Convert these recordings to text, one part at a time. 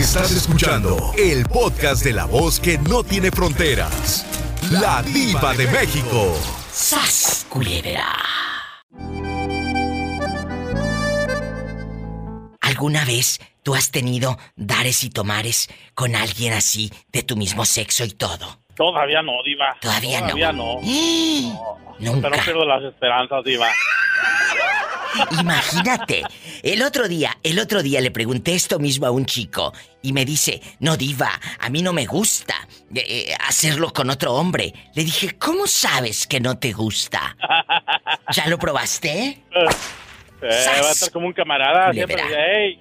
Estás escuchando el podcast de la voz que no tiene fronteras. La diva de México. ¡Sas, culebra! ¿Alguna vez tú has tenido dares y tomares con alguien así, de tu mismo sexo y todo? Todavía no, Diva. Todavía, Todavía no. no. ¡Eh! Nunca. Pero no pierdo las esperanzas, Diva. Imagínate, el otro día, el otro día le pregunté esto mismo a un chico y me dice, no diva, a mí no me gusta eh, eh, hacerlo con otro hombre. Le dije, ¿cómo sabes que no te gusta? ¿Ya lo probaste? Eh, va a estar como un camarada. Siempre dice, hey.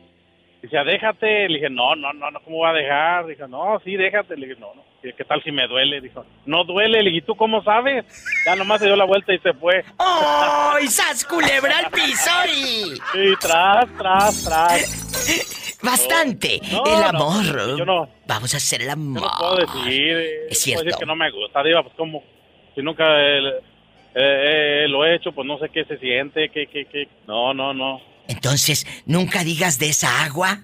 Dice, déjate. Le dije, no, no, no, no, ¿cómo va a dejar? Dijo, no, sí, déjate. Le dije, no, no. ¿Qué tal si me duele? Dijo, no duele. Le dije, ¿y tú cómo sabes? Ya nomás se dio la vuelta y se fue. ¡Ay, sas culebra al piso y... Y tras, tras, tras. Bastante. No, el no, amor. yo no. Vamos a hacer el amor. Yo no puedo decir. eh, Es no cierto. Puedo decir que no me gusta, Diva. Pues como, si nunca eh, eh, eh, lo he hecho, pues no sé qué se siente, qué, qué, qué. No, no, no. Entonces, nunca digas de esa agua.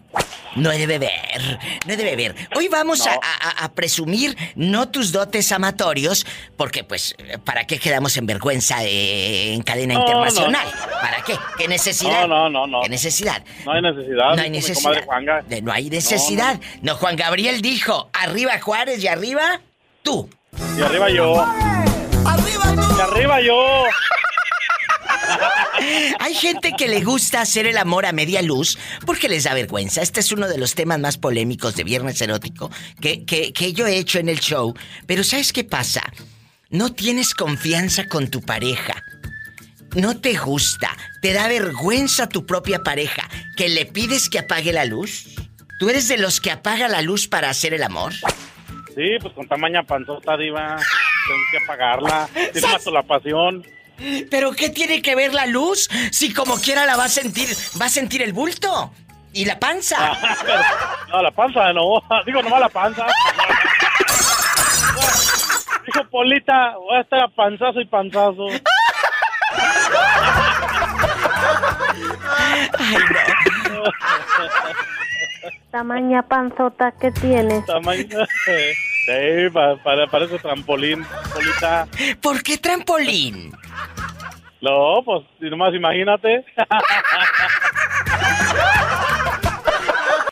No he de beber, no he de beber. Hoy vamos a, a- a presumir no tus dotes amatorios, porque pues, ¿para qué quedamos en vergüenza eh, en cadena No, internacional? no. ¿Para qué? ¿Qué necesidad? No, no, no, no. ¿Qué necesidad? No hay necesidad. No hay necesidad. De- no hay necesidad. No, Juan Gabriel dijo, arriba Juárez y arriba tú. Y arriba yo. Y arriba yo. Hay gente que le gusta hacer el amor a media luz porque les da vergüenza. Este es uno de los temas más polémicos de Viernes Erótico que, que, que yo he hecho en el show. Pero ¿sabes qué pasa? No tienes confianza con tu pareja. No te gusta. Te da vergüenza tu propia pareja. Que le pides que apague la luz. ¿Tú eres de los que apaga la luz para hacer el amor? Sí, pues con tamaña panzota, diva. Tengo que apagarla. Tiene mato la pasión. ¿Pero qué tiene que ver la luz? Si como quiera la va a sentir, va a sentir el bulto y la panza. No, la panza no. Digo nomás la panza. Dijo Polita, voy a estar a panzazo y panzazo. Ay, no. Tamaña panzota que tienes. Tamaño. Sí, pa- para, parece trampolín, Polita. ¿Por qué trampolín? No, pues, si nomás imagínate.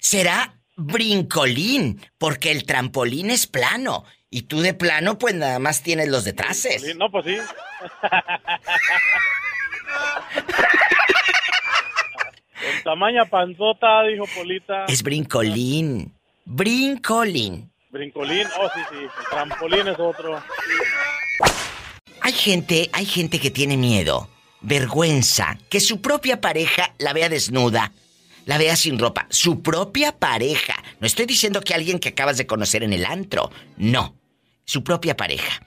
Será brincolín, porque el trampolín es plano. Y tú de plano, pues nada más tienes los detraces. No, pues sí. Con tamaña panzota, dijo Polita. Es brincolín. Brincolín. Brincolín, oh sí, sí. El trampolín es otro. Hay gente, hay gente que tiene miedo, vergüenza, que su propia pareja la vea desnuda, la vea sin ropa. Su propia pareja. No estoy diciendo que alguien que acabas de conocer en el antro. No. Su propia pareja.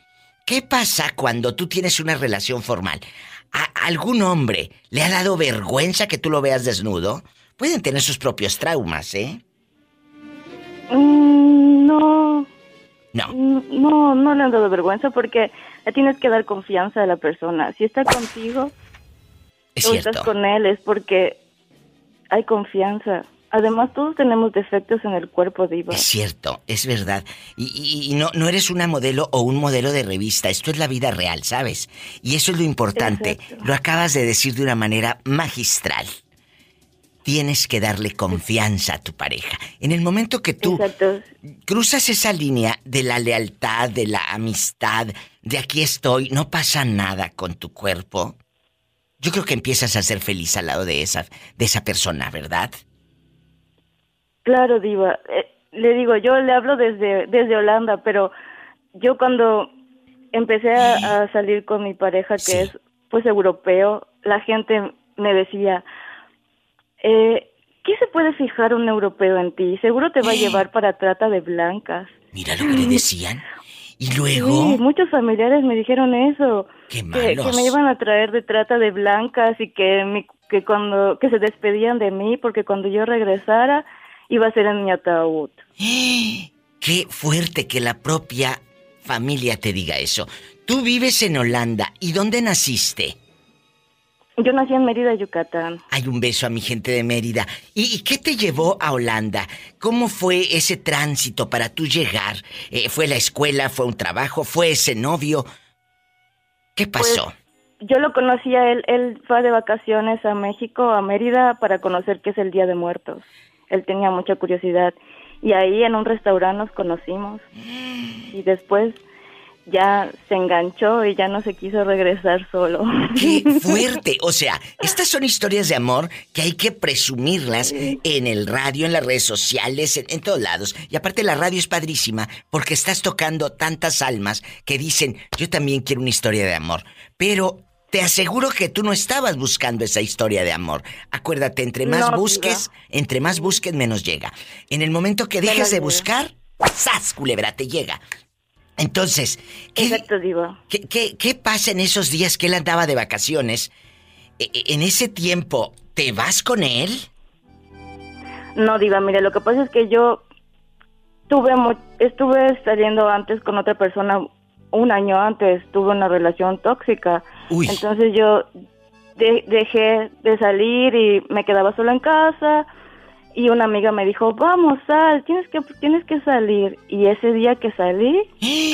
¿Qué pasa cuando tú tienes una relación formal? ¿A algún hombre le ha dado vergüenza que tú lo veas desnudo? Pueden tener sus propios traumas, ¿eh? Mm, no, No. no, no le han dado vergüenza porque le tienes que dar confianza a la persona. Si está contigo Es o cierto. estás con él es porque hay confianza. Además, todos tenemos defectos en el cuerpo, Diva. Es cierto, es verdad. Y, y- y no, no eres una modelo o un modelo de revista, esto es la vida real, ¿sabes? Y eso es lo importante. Exacto. Lo acabas de decir de una manera magistral. Tienes que darle confianza a tu pareja. En el momento que tú Exacto. cruzas esa línea de la lealtad, de la amistad, de aquí estoy, no pasa nada con tu cuerpo. Yo creo que empiezas a ser feliz al lado de esa, de esa persona, ¿verdad? Claro, Diva. Eh, le digo, yo le hablo desde, desde Holanda, pero yo cuando empecé a, a salir con mi pareja, que Sí. es pues europeo, la gente me decía, eh, ¿qué se puede fijar un europeo en ti? Seguro te va a llevar para trata de blancas. Mira lo que le decían. Y luego... Sí, muchos familiares me dijeron eso. Qué que, que malos. me iban a traer de trata de blancas y que mi, que cuando que se despedían de mí porque cuando yo regresara iba a ser en mi ataúd. Qué fuerte que la propia familia te diga eso. Tú vives en Holanda. ¿Y dónde naciste? Yo nací en Mérida, Yucatán. Hay un beso a mi gente de Mérida. ¿Y, qué te llevó a Holanda? ¿Cómo fue ese tránsito para tú llegar? Eh, ¿Fue la escuela? ¿Fue un trabajo? ¿Fue ese novio? ¿Qué pues, pasó? yo lo conocía, él, él fue de vacaciones a México, a Mérida, para conocer qué es el Día de Muertos. Él tenía mucha curiosidad. Y ahí en un restaurante nos conocimos. Y después ya se enganchó y ya no se quiso regresar solo. ¡Qué fuerte! O sea, estas son historias de amor que hay que presumirlas en el radio, en las redes sociales, en, todos lados. Y aparte la radio es padrísima porque estás tocando tantas almas que dicen, yo también quiero una historia de amor. Pero te aseguro que tú no estabas buscando esa historia de amor. Acuérdate, entre más busques, entre más busques, menos llega. En el momento que dejes de buscar, ¡zas! Culebra, te llega. Entonces, ¿qué, ¿qué, qué, pasa en esos días que él andaba de vacaciones? E, e, en ese tiempo, ¿te vas con él? No, Diva, mire, lo que pasa es que yo tuve estuve saliendo antes con otra persona un año antes, tuve una relación tóxica. Entonces yo dejé de salir y me quedaba sola en casa y una amiga me dijo, vamos, sal, tienes que, tienes que salir. Y ese día que salí,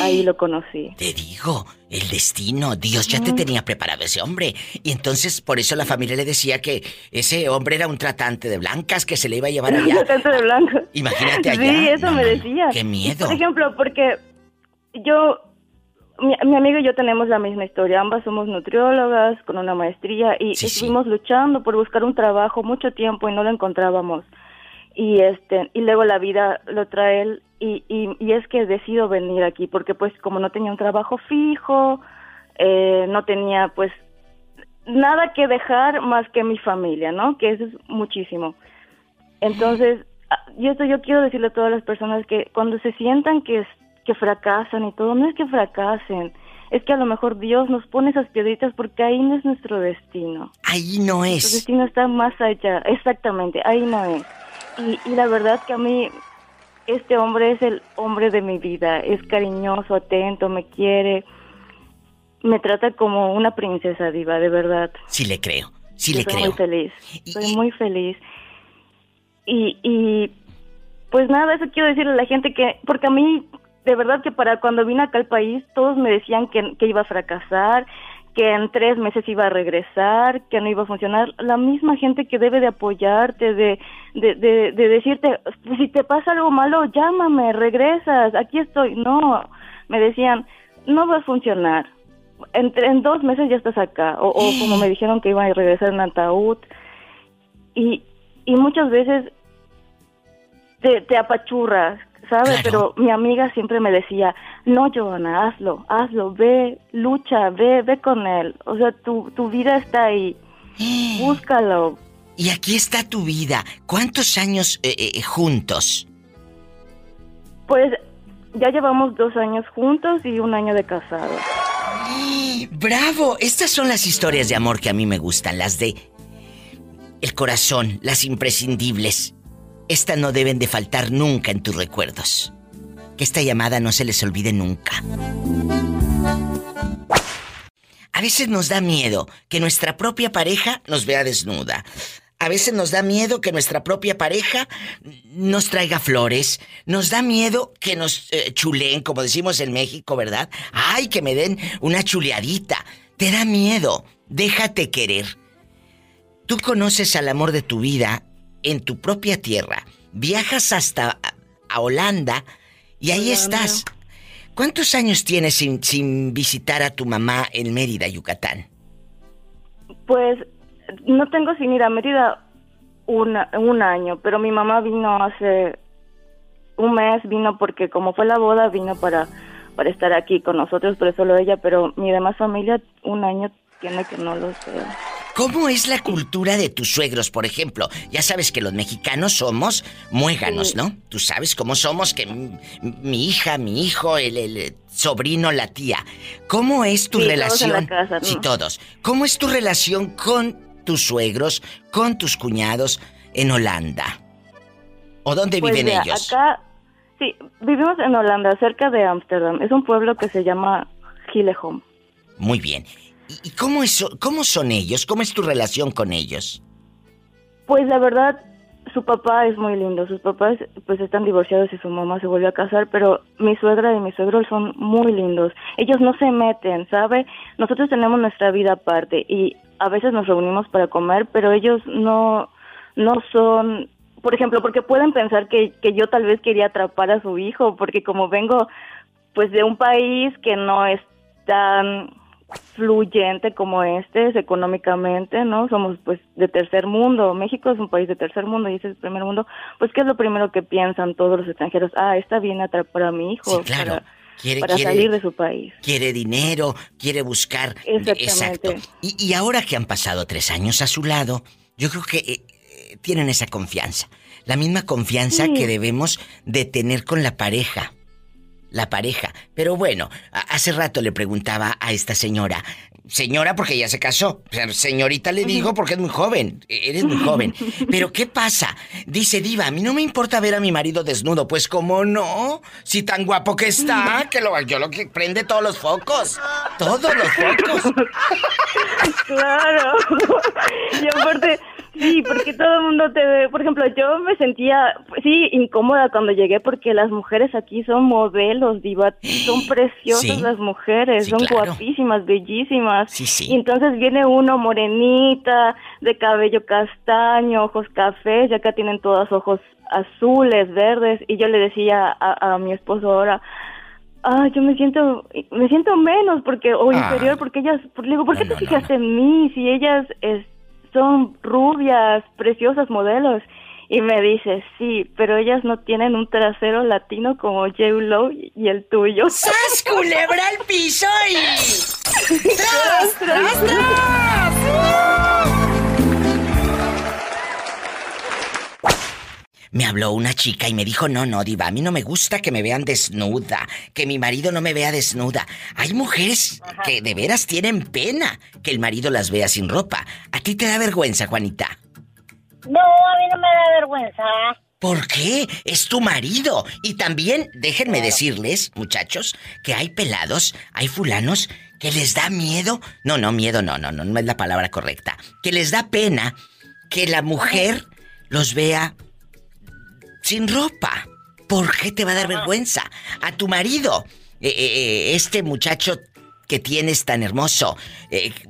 ahí lo conocí. Te digo, el destino, Dios ya te tenía preparado ese hombre. Y entonces por eso la familia le decía que ese hombre era un tratante de blancas, que se le iba a llevar allá. Un tratante de blancas. Imagínate allá. Sí, eso me decía. Qué miedo. Por ejemplo, porque yo, mi, mi amiga y yo tenemos la misma historia. Ambas somos nutriólogas con una maestría y estuvimos luchando por buscar un trabajo mucho tiempo y no lo encontrábamos y este y luego la vida lo trae él y, y, es que decido venir aquí porque pues como no tenía un trabajo fijo eh, no tenía pues nada que dejar más que mi familia no que eso es muchísimo entonces ah, y esto yo quiero decirle a todas las personas que cuando se sientan que que fracasan y todo no es que fracasen es que a lo mejor Dios nos pone esas piedritas porque ahí no es nuestro destino. Ahí no es. Nuestro destino está más allá, exactamente, ahí no es. Y, y la verdad que a mí este hombre es el hombre de mi vida, es cariñoso, atento, me quiere, me trata como una princesa diva, de verdad. Sí le creo, sí le creo. Soy muy feliz, soy muy feliz. Y, y pues nada, eso quiero decirle a la gente que, porque a mí, de verdad que para cuando vine acá al país, todos me decían que, que iba a fracasar, que en tres meses iba a regresar, que no iba a funcionar. La misma gente que debe de apoyarte, de, de, de, decirte, pues, si te pasa algo malo, llámame, regresas, aquí estoy. No, me decían, no va a funcionar. En, en dos meses ya estás acá. O, o como me dijeron que iba a regresar en ataúd. Y, y muchas veces te, te apachurras, ¿sabes? Pero mi amiga siempre me decía, no, Joana, hazlo, hazlo, ve, lucha, ve, ve con él. O sea, tu, tu vida está ahí. Búscalo. Y aquí está tu vida. ¿Cuántos años eh, eh, juntos? Pues ya llevamos dos años juntos y un año de casados. ¡Bravo! Estas son las historias de amor que a mí me gustan, las de el corazón, las imprescindibles. Estas no deben de faltar nunca en tus recuerdos. Que esta llamada no se les olvide nunca. A veces nos da miedo que nuestra propia pareja nos vea desnuda. A veces nos da miedo que nuestra propia pareja nos traiga flores. Nos da miedo que nos eh, chuleen, como decimos en México, ¿verdad? Ay, que me den una chuleadita. Te da miedo. Déjate querer. Tú conoces al amor de tu vida en tu propia tierra, viajas hasta a Holanda y ahí estás. ¿Cuántos años tienes sin, sin visitar a tu mamá en Mérida, Yucatán? Pues no tengo sin ir a Mérida un año, pero mi mamá vino hace un mes, vino porque como fue la boda, vino para, para estar aquí con nosotros, pero solo ella, pero mi demás familia un año tiene que no lo sé. ¿Cómo es la cultura de tus suegros, por ejemplo? Ya sabes que los mexicanos somos muéganos, ¿no? Tú sabes cómo somos, que mi, hija, mi hijo, el, sobrino, la tía. ¿Cómo es tu relación? Sí, todos. ¿Cómo es tu relación con tus suegros, con tus cuñados en Holanda? ¿O dónde pues viven ellos? Acá, sí, vivimos en Holanda, cerca de Ámsterdam. Es un pueblo que se llama Gileholm. Muy bien. ¿Y, cómo, es, cómo son ellos? ¿Cómo es tu relación con ellos? Pues la verdad, su papá es muy lindo. Sus papás pues están divorciados y su mamá se volvió a casar, pero mi suegra y mi suegro son muy lindos. Ellos no se meten, ¿sabe? Nosotros tenemos nuestra vida aparte y a veces nos reunimos para comer, pero ellos no no son, por ejemplo, porque pueden pensar que, que yo tal vez quería atrapar a su hijo, porque como vengo pues de un país que no es tan fluyente como este es económicamente, ¿no? Somos pues de tercer mundo, México es un país de tercer mundo y ese es el primer mundo, pues ¿qué es lo primero que piensan todos los extranjeros? Ah, esta viene a atrapar a mi hijo claro. para, quiere, salir de su país. Quiere dinero, quiere buscar... Exacto. Y, y, ahora que han pasado tres años a su lado, yo creo que eh, eh, tienen esa confianza, la misma confianza que debemos de tener con la pareja la pareja. Pero bueno, hace rato le preguntaba a esta señora, señora porque ya se casó, señorita le digo porque es muy joven, e-, eres muy joven. Pero ¿qué pasa? Dice Diva, a mí no me importa ver a mi marido desnudo, pues cómo no, si tan guapo que está, que lo, yo lo que prende todos los focos, todos los focos. Claro. Y aparte, Sí, porque todo el mundo te ve. Por ejemplo, yo me sentía, pues, sí, incómoda cuando llegué porque las mujeres aquí son modelos, diva. Son preciosas las mujeres, son guapísimas, bellísimas. Sí, sí. Y entonces viene uno morenita, de cabello castaño, ojos cafés, y acá tienen todos ojos azules, verdes. Y yo le decía a, mi esposo ahora, ah, yo me siento, me siento menos porque, o ah. inferior, porque ellas, le digo, ¿por qué te fijaste en mí? Si ellas, es, son rubias, preciosas modelos. Y me dice, sí, pero ellas no tienen un trasero latino como J. Lo y el tuyo. ¡Sas, culebra al piso y... ¡Tras, tras, tras! Me habló una chica y me dijo, no, no, diva, a mí no me gusta que me vean desnuda, que mi marido no me vea desnuda. Hay mujeres que de veras tienen pena que el marido las vea sin ropa. ¿A ti te da vergüenza, Juanita? No, a mí no me da vergüenza. ¿Por qué? Es tu marido. Y también, déjenme decirles, muchachos, que hay pelados, hay fulanos que les da miedo. No, no, miedo, no, no, no, no es la palabra correcta. Que les da pena que la mujer los vea sin ropa. ¿Por qué te va a dar vergüenza? A tu marido, eh, eh, eh, este muchacho que tienes tan hermoso,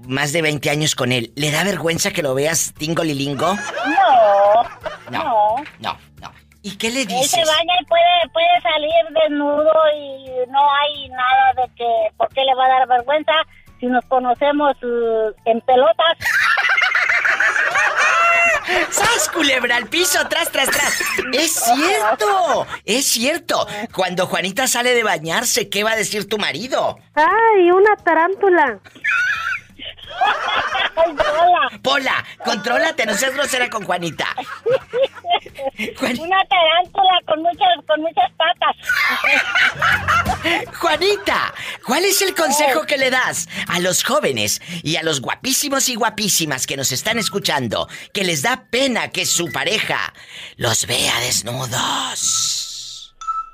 más de 20 años con él, ¿le da vergüenza que lo veas tingolilingo? No, no, no, no. ¿Y qué le dices? Él se baña y puede, puede salir desnudo y no hay nada de que, ¿por qué le va a dar vergüenza si nos conocemos en pelotas? ¡Sas, culebra al piso! ¡Tras, tras, tras! ¡Es cierto! ¡Es cierto! Cuando Juanita sale de bañarse, ¿qué va a decir tu marido? ¡Ay, una tarántula! Pola. Pola, contrólate, no seas grosera con Juanita. Una tarántula con muchas, con muchas patas. Juanita, ¿cuál es el consejo que le das a los jóvenes y a los guapísimos y guapísimas que nos están escuchando que les da pena que su pareja los vea desnudos?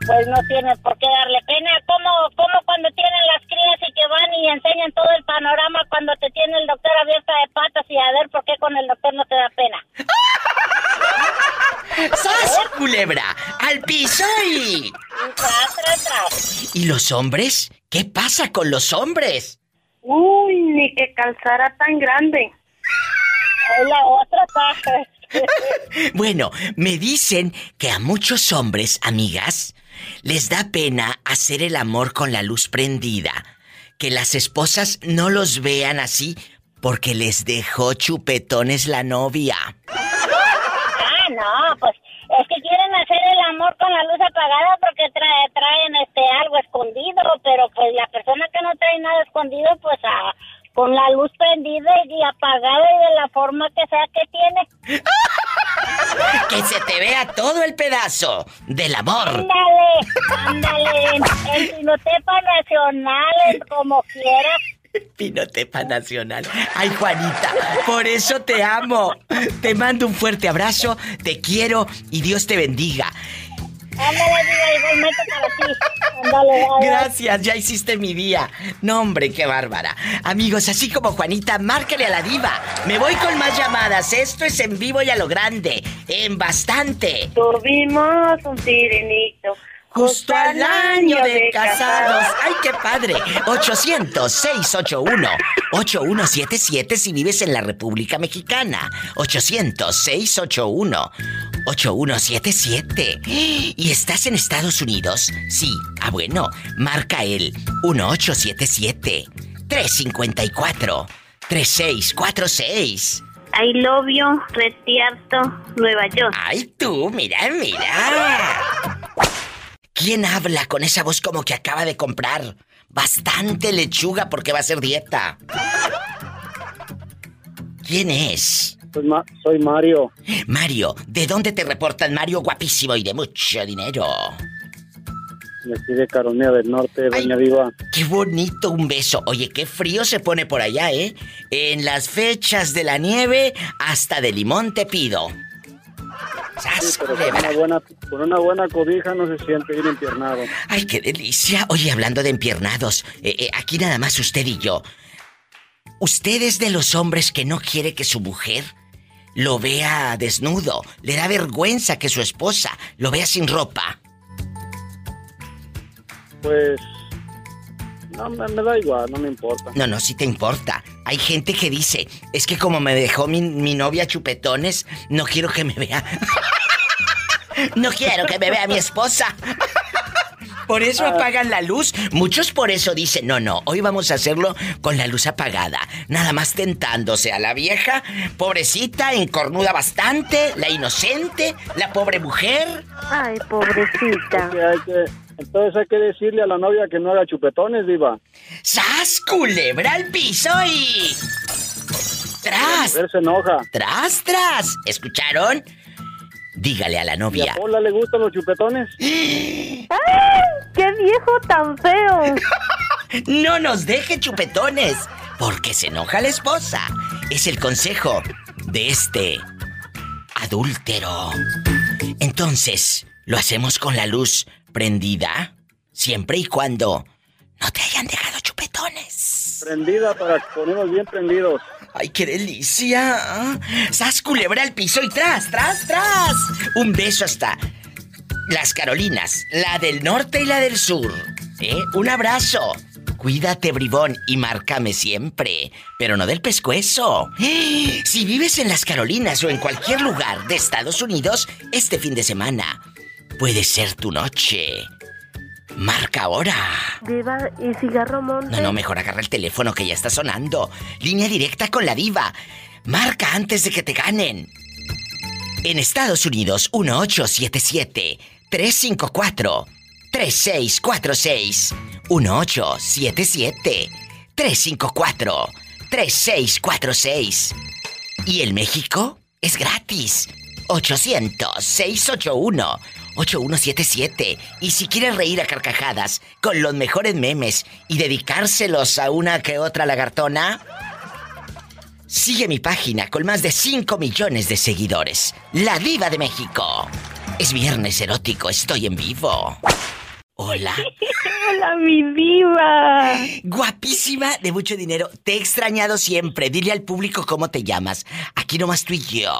Pues no tienen por qué darle pena. ¿Cómo, cómo cuando tienen las crías y que van y enseñan todo el panorama cuando te tiene el doctor abierta de patas y a ver por qué con el doctor no te da pena? ¡Sas, culebra! ¡Al piso y... ¿Y los hombres? ¿Qué pasa con los hombres? Uy, ni que calzara tan grande. La otra paja. bueno, me dicen que a muchos hombres, amigas, les da pena hacer el amor con la luz prendida. Que las esposas no los vean así porque les dejó chupetones la novia. Ah, no, pues es que quieren hacer el amor con la luz apagada porque traen este algo escondido, pero pues la persona que no trae nada escondido, pues a con la luz prendida y apagada y de la forma que sea que tiene. que se te vea todo el pedazo del amor. Ándale, ándale, el Pinotepa Nacional, como quieras. Pinotepa Nacional. Ay, Juanita, por eso te amo. Te mando un fuerte abrazo, te quiero y Dios te bendiga. Ándale, diva, igualmente para ti. Ándale, Gracias, ya hiciste mi día. No, hombre, qué bárbara. Amigos, así como Juanita, márcale a la diva. Me voy con más llamadas. Esto es en vivo y a lo grande. En bastante. Tuvimos un sirenito Justo al año de casados. ¡Ay, qué padre! 800-681-8177 si vives en la República Mexicana. 800-681-8177. ¿Y estás en Estados Unidos? Sí. Ah, bueno. Marca el 1877-354-3646. I love you, Retierto, Nueva York. ¡Ay, tú! ¡Mira, mira! ¿Quién habla con esa voz como que acaba de comprar bastante lechuga porque va a hacer dieta? ¿Quién es? Soy, Mario. Mario, ¿de dónde te reportan Mario guapísimo y de mucho dinero? De aquí de Carolina del Norte, Doña Viva. Qué bonito un beso. Oye, qué frío se pone por allá, ¿eh? En las fechas de la nieve, hasta de limón te pido con, una buena, cobija no se siente bien empiernado. Ay, qué delicia. Oye, hablando de empiernados, eh, eh, aquí nada más usted y yo. ¿Usted es de los hombres que no quiere que su mujer lo vea desnudo? ¿Le da vergüenza que su esposa lo vea sin ropa? Pues no, me, da igual, no me importa. No, no, sí te importa. Hay gente que dice, es que como me dejó mi, novia chupetones, no quiero que me vea. no quiero que me vea mi esposa. Por eso ah. apagan la luz. Muchos por eso dicen, no, no, hoy vamos a hacerlo con la luz apagada. Nada más tentándose a la vieja, pobrecita, encornuda bastante, la inocente, la pobre mujer. Ay, pobrecita. Entonces hay que decirle a la novia que no haga chupetones, diva. ¡Sas, culebra al piso y... ¡Tras! La se enoja. ¡Tras, tras! ¿Escucharon? Dígale a la novia. ¿Y a Paula le gustan los chupetones? ¡Ay! ¡Qué viejo tan feo! no nos deje chupetones, porque se enoja la esposa. Es el consejo de este adúltero. Entonces, lo hacemos con la luz prendida siempre y cuando no te hayan dejado chupetones. Prendida para ponernos bien prendidos. ¡Ay, qué delicia! ¡Sas culebra al piso y tras, tras, tras! Un beso hasta las Carolinas, la del norte y la del sur. ¿Eh? Un abrazo. Cuídate, bribón, y márcame siempre, pero no del pescuezo. Si vives en las Carolinas o en cualquier lugar de Estados Unidos, este fin de semana, puede ser tu noche. Marca ahora. Diva, ¿y cigarro monte? No, no, mejor agarra el teléfono que ya está sonando. Línea directa con la diva. Marca antes de que te ganen. En Estados Unidos, 1877 354 3646 1877 354 3646 ¿Y el México? Es gratis. 800 681 8177. Y si quieres reír a carcajadas con los mejores memes y dedicárselos a una que otra lagartona, sigue mi página con más de 5 millones de seguidores. La Diva de México. Es viernes erótico, estoy en vivo. Hola. Hola, mi diva. Guapísima, de mucho dinero. Te he extrañado siempre. Dile al público cómo te llamas. Aquí nomás tú y yo.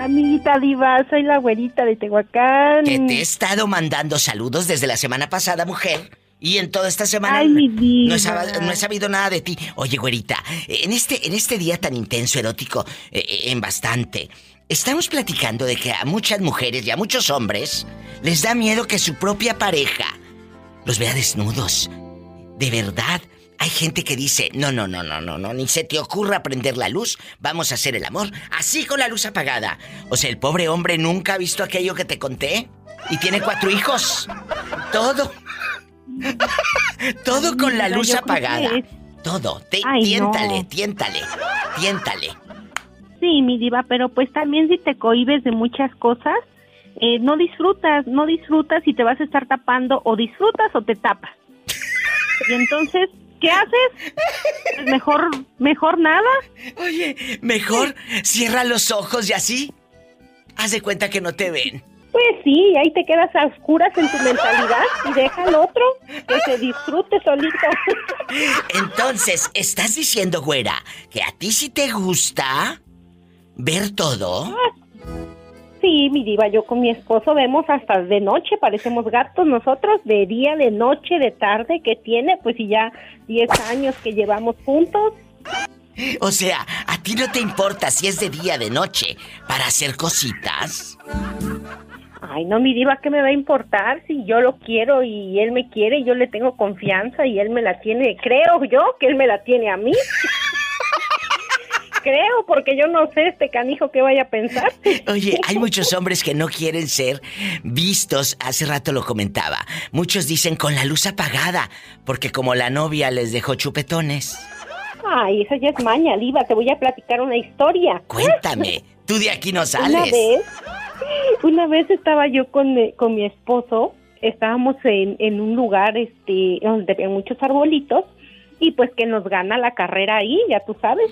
Amiguita diva, soy la güerita de Tehuacán. Que te he estado mandando saludos desde la semana pasada, mujer. Y en toda esta semana Ay, mi no, he sabido, no, he sabido, nada de ti. Oye, güerita, en este, en este día tan intenso, erótico, eh, eh, en bastante, estamos platicando de que a muchas mujeres y a muchos hombres les da miedo que su propia pareja los vea desnudos. De verdad, hay gente que dice, no, no, no, no, no, no, ni se te ocurra prender la luz, vamos a hacer el amor, así con la luz apagada. O sea, el pobre hombre nunca ha visto aquello que te conté y tiene cuatro hijos. Todo. Todo con la luz apagada. Todo. tiéntale, tiéntale, tiéntale. Sí, mi diva, pero pues también si te cohibes de muchas cosas, eh, no disfrutas, no disfrutas y te vas a estar tapando o disfrutas o te tapas. Y entonces ¿Qué haces? Pues mejor, mejor nada. Oye, mejor cierra los ojos y así. Haz de cuenta que no te ven. Pues sí, ahí te quedas a oscuras en tu mentalidad y deja al otro que se disfrute solito. Entonces, ¿estás diciendo, güera, que a ti sí te gusta ver todo? Sí, mi diva, yo con mi esposo vemos hasta de noche, parecemos gatos nosotros, de día, de noche, de tarde, que tiene, pues y ya 10 años que llevamos juntos. O sea, ¿a ti no te importa si es de día, de noche, para hacer cositas? Ay, no, mi diva, ¿qué me va a importar si yo lo quiero y él me quiere y yo le tengo confianza y él me la tiene? Creo yo que él me la tiene a mí. Creo, porque yo no sé este canijo qué vaya a pensar. Oye, hay muchos hombres que no quieren ser vistos, hace rato lo comentaba. Muchos dicen con la luz apagada, porque como la novia les dejó chupetones. Ay, eso ya es maña, Diva. Te voy a platicar una historia. Cuéntame, tú de aquí no sales. Una vez, una vez estaba yo con, mi- con mi esposo, estábamos en, en un lugar este donde había muchos arbolitos y pues que nos gana la carrera ahí, ya tú sabes.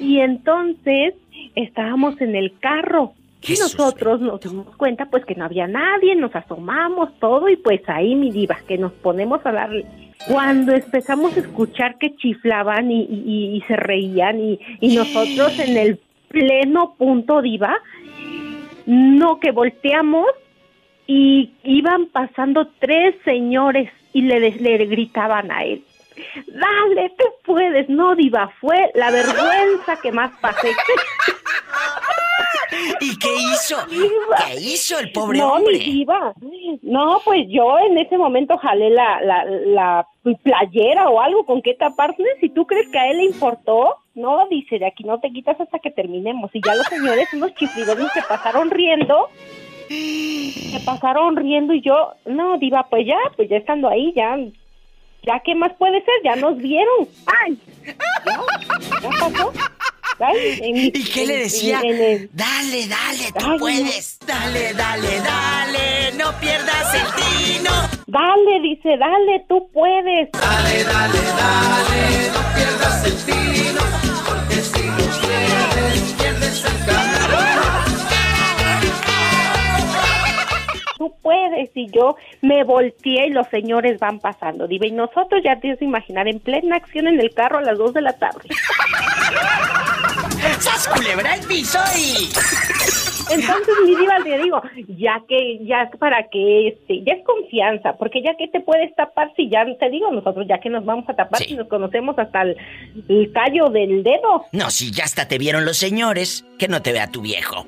Y entonces estábamos en el carro y nosotros nos dimos cuenta pues que no había nadie, nos asomamos todo y pues ahí mi diva, que nos ponemos a darle. Cuando empezamos a escuchar que chiflaban y, y- y se reían y, y nosotros en el pleno punto diva, no que volteamos y iban pasando tres señores y le, le gritaban a él. Dale, tú puedes, no diva, fue la vergüenza que más pasé. ¿Y qué hizo? ¿Qué hizo el pobre no, hombre? mi diva. No, pues yo en ese momento jalé la, la, la playera o algo con qué taparse. Si tú crees que a él le importó, no, dice, de aquí no te quitas hasta que terminemos. Y ya los señores, unos chiflidones, se pasaron riendo. Se pasaron riendo y yo, no, diva, pues ya, pues ya estando ahí, ya, ya, ¿qué más puede ser? Ya nos vieron. ¡Ay! Ya, ya pasó. Mi- ¿Y qué le decía? en- en el- Dale, dale, tú Ay, no. puedes. Dale, dale, dale, no pierdas el tino. Dale, dice, dale, tú puedes. Dale, dale, dale, no pierdas el tino. Porque si lo pierdes, Puedes. Y yo me volteé y los señores van pasando. Diva, y nosotros ya te que imaginar en plena acción en el carro a las 2 de la tarde. ¡Sas culebra el. Entonces, mi diva, te digo, ya que, ya para que, este, ya es confianza, porque ya que te puedes tapar si ya, te digo, nosotros ya que nos vamos a tapar si nos conocemos hasta el, el callo del dedo. No, si ya hasta te vieron los señores, que no te vea tu viejo.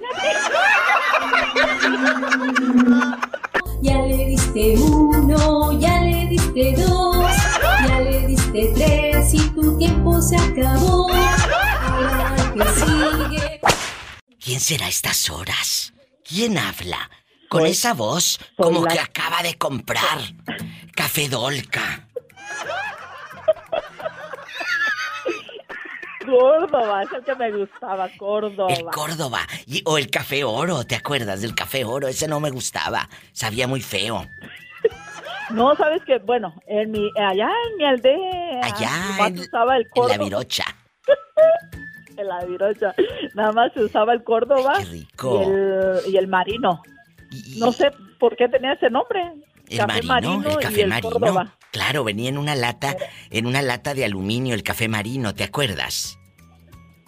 Ya le diste uno, ya le diste dos, ya le diste tres y tu tiempo se acabó. Ahora que sigue. ¿Quién será a estas horas? ¿Quién habla? Con Soy- esa voz como la- que acaba de comprar café Dolca. Córdoba, es el que me gustaba, Córdoba. El Córdoba. Y- o el café oro, ¿te acuerdas del café oro? Ese no me gustaba. Sabía muy feo. No, sabes que, bueno, en mi, allá en mi aldea. Allá en, usaba el en Córdoba. la virocha. En la virocha. Nada más se usaba el Córdoba. rico. Y el, y el marino. No sé por qué tenía ese nombre. El café marino, el café y el marino. Córdoba. Claro, venía en una lata, en una lata de aluminio el café marino, ¿te acuerdas?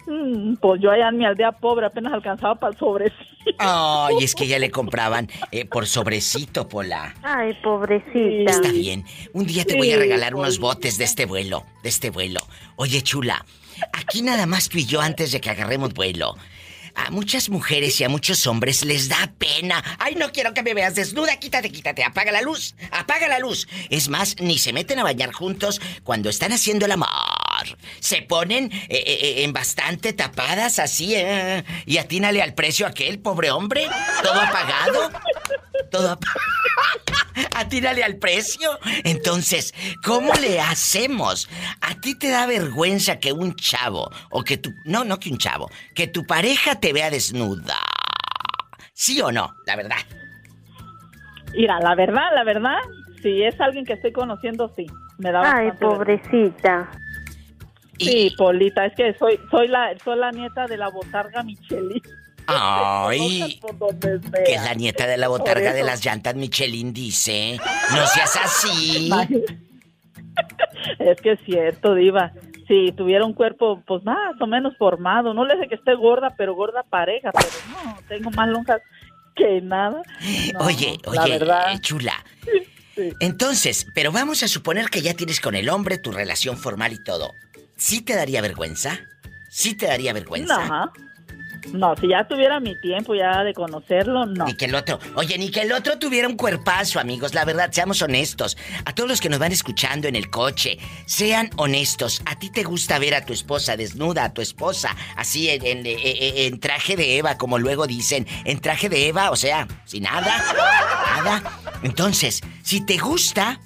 Mm, pues yo allá en mi aldea pobre apenas alcanzaba para el sobrecito. Ay, es que ya le compraban eh, por sobrecito, Pola. Ay, pobrecita. Está bien. Un día te voy a regalar unos botes de este vuelo, de este vuelo. Oye, chula, aquí nada más tú y yo antes de que agarremos vuelo. A muchas mujeres y a muchos hombres les da pena. Ay, no quiero que me veas desnuda. Quítate, quítate. Apaga la luz. Apaga la luz. Es más, ni se meten a bañar juntos cuando están haciendo el amor. Se ponen eh, eh, eh, en bastante tapadas así, eh, y atínale al precio a aquel pobre hombre. Todo apagado. Todo apagado. Atírale al precio. Entonces, ¿cómo le hacemos? ¿A ti te da vergüenza que un chavo, o que tu... No, no que un chavo, que tu pareja te vea desnuda? ¿Sí o no? La verdad. Mira, la verdad, la verdad, si es alguien que estoy conociendo, sí. Me da Ay, pobrecita. Sí, Polita, es que soy soy la soy la nieta de la botarga Micheli. Ay, que es la nieta de la botarga de las llantas Michelin dice. No seas así. Es que es cierto, Diva. Si tuviera un cuerpo, pues más o menos formado, no le sé que esté gorda, pero gorda pareja, pero no, tengo más lonjas que nada. No, oye, la oye, verdad, eh, chula. sí. Entonces, pero vamos a suponer que ya tienes con el hombre tu relación formal y todo. ¿Sí te daría vergüenza? ¿Sí te daría vergüenza? No, no, si ya tuviera mi tiempo ya de conocerlo, no. Ni que el otro, oye, ni que el otro tuviera un cuerpazo, amigos, la verdad, seamos honestos. A todos los que nos van escuchando en el coche, sean honestos. ¿A ti te gusta ver a tu esposa desnuda, a tu esposa, así en, en- en- en traje de Eva, como luego dicen, en traje de Eva, o sea, sin nada, nada? Entonces, si te gusta,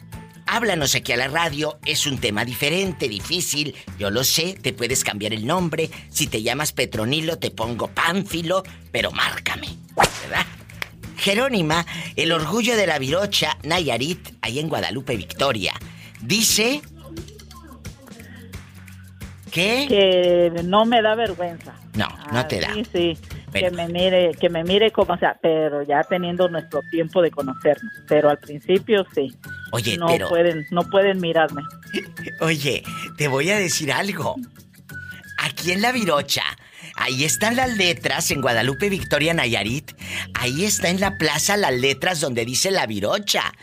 Háblanos aquí a la radio, es un tema diferente, difícil, yo lo sé, te puedes cambiar el nombre, si te llamas Petronilo te pongo Pánfilo, pero márcame, ¿verdad? Jerónima, el orgullo de la Virocha, Nayarit, ahí en Guadalupe, Victoria, dice que... Que no me da vergüenza. No, no te da. Sí, sí. Que me mire, que me mire como sea, pero ya teniendo nuestro tiempo de conocernos. Pero al principio sí. Oye, no pero... pueden, no pueden mirarme. Oye, te voy a decir algo. Aquí en La Virocha, ahí están las letras en Guadalupe Victoria Nayarit. Ahí está en la plaza las letras donde dice La Virocha.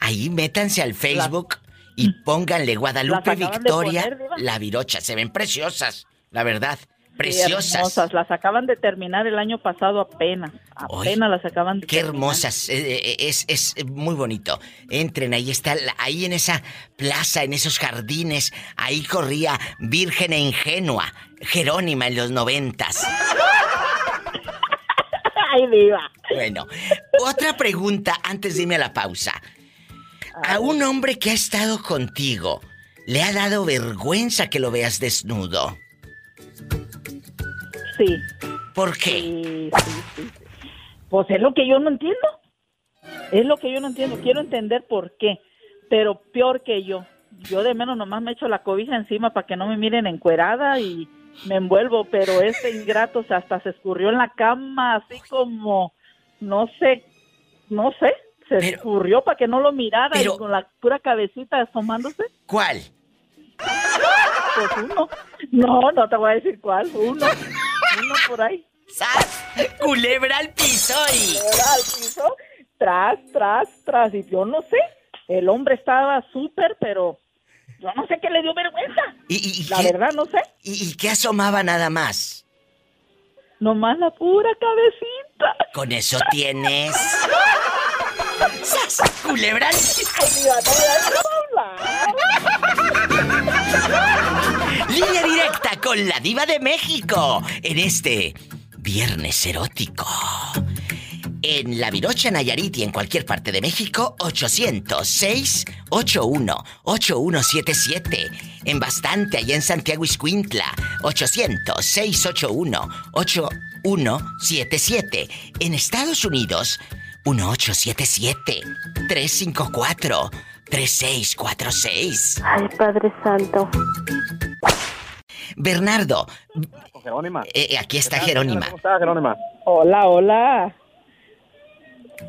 Ahí métanse al Facebook y pónganle Guadalupe Victoria poner. La Virocha. Se ven preciosas, la verdad. Preciosas. hermosas. Las acaban de terminar el año pasado apenas. Apenas las acaban de Qué terminar. hermosas, eh, eh, es, es muy bonito. Entren, ahí está, ahí en esa plaza, en esos jardines, ahí corría Virgen e Ingenua, Jerónima en los noventas. Ay, viva. Bueno, otra pregunta antes de irme a la pausa. A un hombre que ha estado contigo, ¿le ha dado vergüenza que lo veas desnudo? Sí. ¿Por qué? Sí, sí, sí. Pues es lo que yo no entiendo. Es lo que yo no entiendo. Quiero entender por qué. Pero peor que yo. Yo de menos nomás me echo la cobija encima para que no me miren encuerada y me envuelvo. Pero este ingrato se hasta se escurrió en la cama así como, no sé, no sé. Se Pero- escurrió para que no lo mirara pero- y con la pura cabecita asomándose. ¿Cuál? Pues uno. No, no te voy a decir cuál. Uno. Uno por ahí. ¡Sas! Culebra al piso y... Era al piso, tras, tras, tras. Y yo no sé. El hombre estaba súper, pero yo no sé qué le dio vergüenza. ¿Y, y- y La qué- verdad, no sé. ¿Y, y qué asomaba nada más? Nomás la pura cabecita. Con eso tienes. ¡Sas! Culebra al piso. Con la diva de México en este viernes erótico. En La Virocha Nayarit y en cualquier parte de México, 800-681-8177. En Bastante, allá en Santiago Iscuintla, 800-681-8177. En Estados Unidos, 1877-354-3646. Ay, Padre Santo. Bernardo, Jerónima. eh, aquí está Jerónima. ¿Cómo estás, Jerónima? Hola, hola.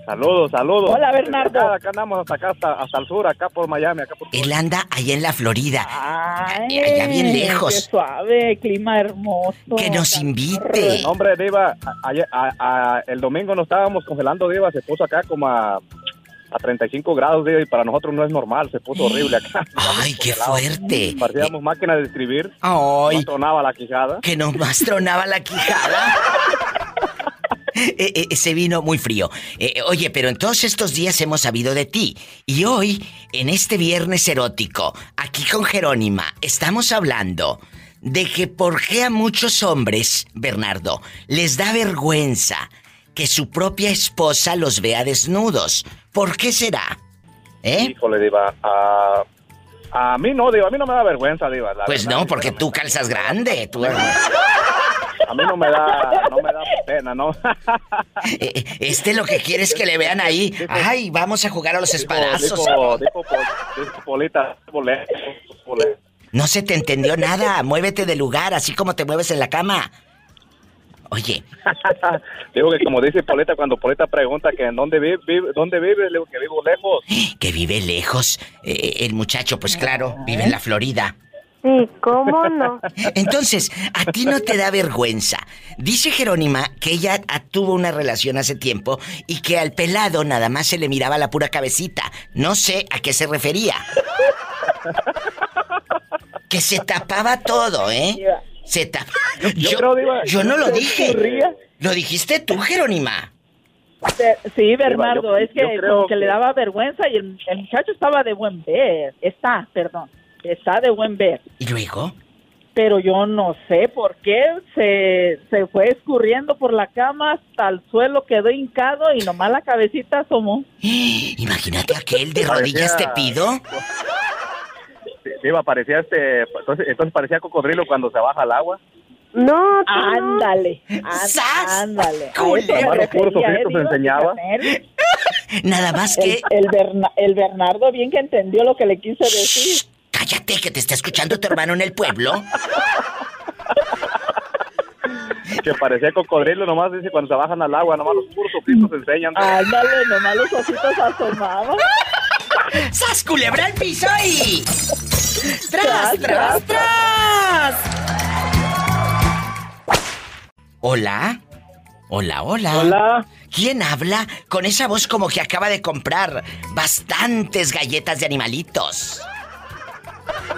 Saludos, saludos. Hola, Bernardo. Acá, acá andamos hasta acá, hasta, hasta el sur, acá por Miami, acá por... Él anda allá en la Florida. Ay, allá bien lejos. Qué suave, clima hermoso. Que nos invite. Hombre, Diva, a- ayer- a- a- el domingo nos estábamos congelando, Diva, se puso acá como a, a 35 grados, y para nosotros no es normal, se puso horrible acá. Ay, qué fuerte. Parecíamos máquina de escribir, Ay, no tronaba la quijada. que nomás tronaba la quijada. Eh, eh, se vino muy frío. Eh, oye, pero en todos estos días hemos sabido de ti. Y hoy, en este viernes erótico, aquí con Jerónima, estamos hablando de que por qué a muchos hombres, Bernardo, les da vergüenza que su propia esposa los vea desnudos. ¿Por qué será? ¿Eh? Híjole, Diva, a, a mí no, Diva, a mí no me da vergüenza, Diva. la Pues verdad, no, porque tú calzas grande. Tú... A mí no me da, no me da pena, ¿no? Eh, eh, Este lo que quiere es que le vean ahí. Ay, vamos a jugar a los espadazos. Dijo, dijo, dijo Polita, Poleta, Poleta. No se te entendió nada. Muévete de lugar, así como te mueves en la cama. Oye, Digo que como dice Poleta, cuando Poleta pregunta que en dónde vive, vive- dónde vive, le digo que vivo lejos. que vive lejos. eh, el muchacho, pues claro, vive en la Florida. Sí, ¿cómo no? Entonces, a ti no te da vergüenza. Dice Jerónima que ella tuvo una relación hace tiempo y que al pelado nada más se le miraba la pura cabecita. No sé a qué se refería. Que se tapaba todo, ¿eh? Se tapaba. Yo, creo, Diva, yo no lo dije. Lo dijiste tú, Jerónima. Sí, Bernardo, yo- es que como que, le daba vergüenza y el, el muchacho estaba de buen ver. Está, perdón, está de buen ver. ¿Y luego? Pero yo no sé por qué se, se fue escurriendo por la cama hasta el suelo, quedó hincado y nomás la cabecita asomó. Imagínate aquel de rodillas te pido. Diva, parecía este, entonces, entonces parecía cocodrilo cuando se baja al agua. No. Ándale, ándale. Culero. eso me Nomás los puros refería, ojitos ¿eh, Diva? enseñaba. Nada más El, que. el, Berna- el Bernardo bien que entendió lo que le quise decir. Cállate, que te está escuchando tu hermano en el pueblo. Que parecía cocodrilo, nomás dice cuando se bajan al agua, nomás los puros ojitos se enseñan. Ándale, nomás los ojitos asomaban. ¡Sas, culebra al piso y... ¡Tras, tras, tras! ¿Hola? Hola, hola. Hola. ¿Quién habla con esa voz como que acaba de comprar bastantes galletas de animalitos?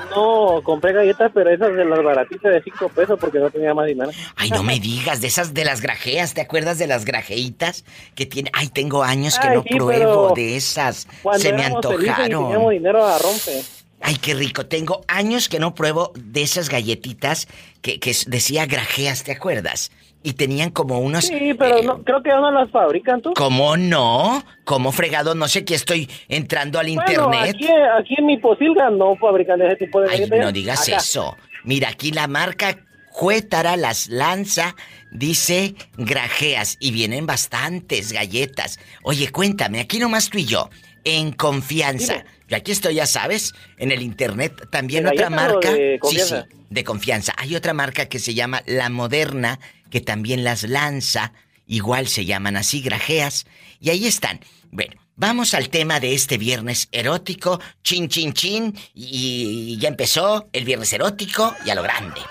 No, compré galletas, pero esas de las baratitas de 5 pesos porque no tenía más dinero. Ay, no me digas, de esas de las grajeas, ¿te acuerdas de las grajeitas? Que tiene... Ay, tengo años que Ay, no sí, pruebo de esas. Se me antojaron. teníamos dinero a rompe. Ay, qué rico. Tengo años que no pruebo de esas galletitas que, decía grajeas, ¿te acuerdas? Y tenían como unos... Sí, pero eh, no, creo que no las fabrican tú. ¿Cómo no? ¿Cómo fregado? No sé qué estoy entrando al Bueno, internet. aquí, aquí en mi posilga no fabrican ese tipo de Ay, no digas Acá. eso. Mira, aquí la marca Cuétara las lanza, dice grajeas, y vienen bastantes galletas. Oye, cuéntame, aquí nomás tú y yo, en confianza. Dime. Yo aquí estoy, ya sabes, en el internet también ¿De otra marca. de sí, confianza? sí, de confianza. Hay otra marca que se llama La Moderna, que también las lanza, igual se llaman así, grajeas, y ahí están. Bueno, vamos al tema de este viernes erótico, chin chin chin, y ya empezó el viernes erótico y a lo grande.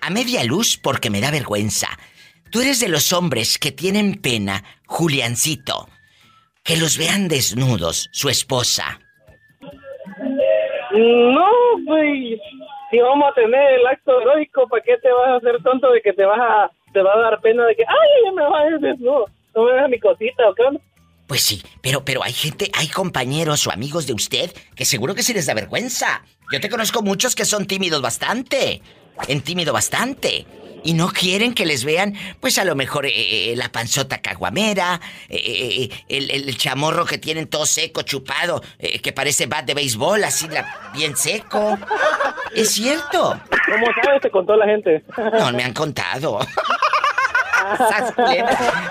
A media luz porque me da vergüenza. Tú eres de los hombres que tienen pena, Juliancito, que los vean desnudos, su esposa. No, pues, si vamos a tener el acto heroico, ¿para qué te vas a hacer tonto de que te vas a, te va a dar pena de que, ay, ya me va a ir desnudo? No me dejas mi cosita, ¿o qué onda? Pues sí, pero, pero hay gente, hay compañeros o amigos de usted que seguro que sí les da vergüenza. Yo te conozco muchos que son tímidos bastante, en tímido bastante. Y no quieren que les vean, pues a lo mejor eh, eh, la panzota caguamera, eh, eh, el, el chamorro que tienen todo seco, chupado, que parece bat de béisbol, así la- bien seco. Es cierto. ¿Cómo sabes? Te contó la gente. No, me han contado.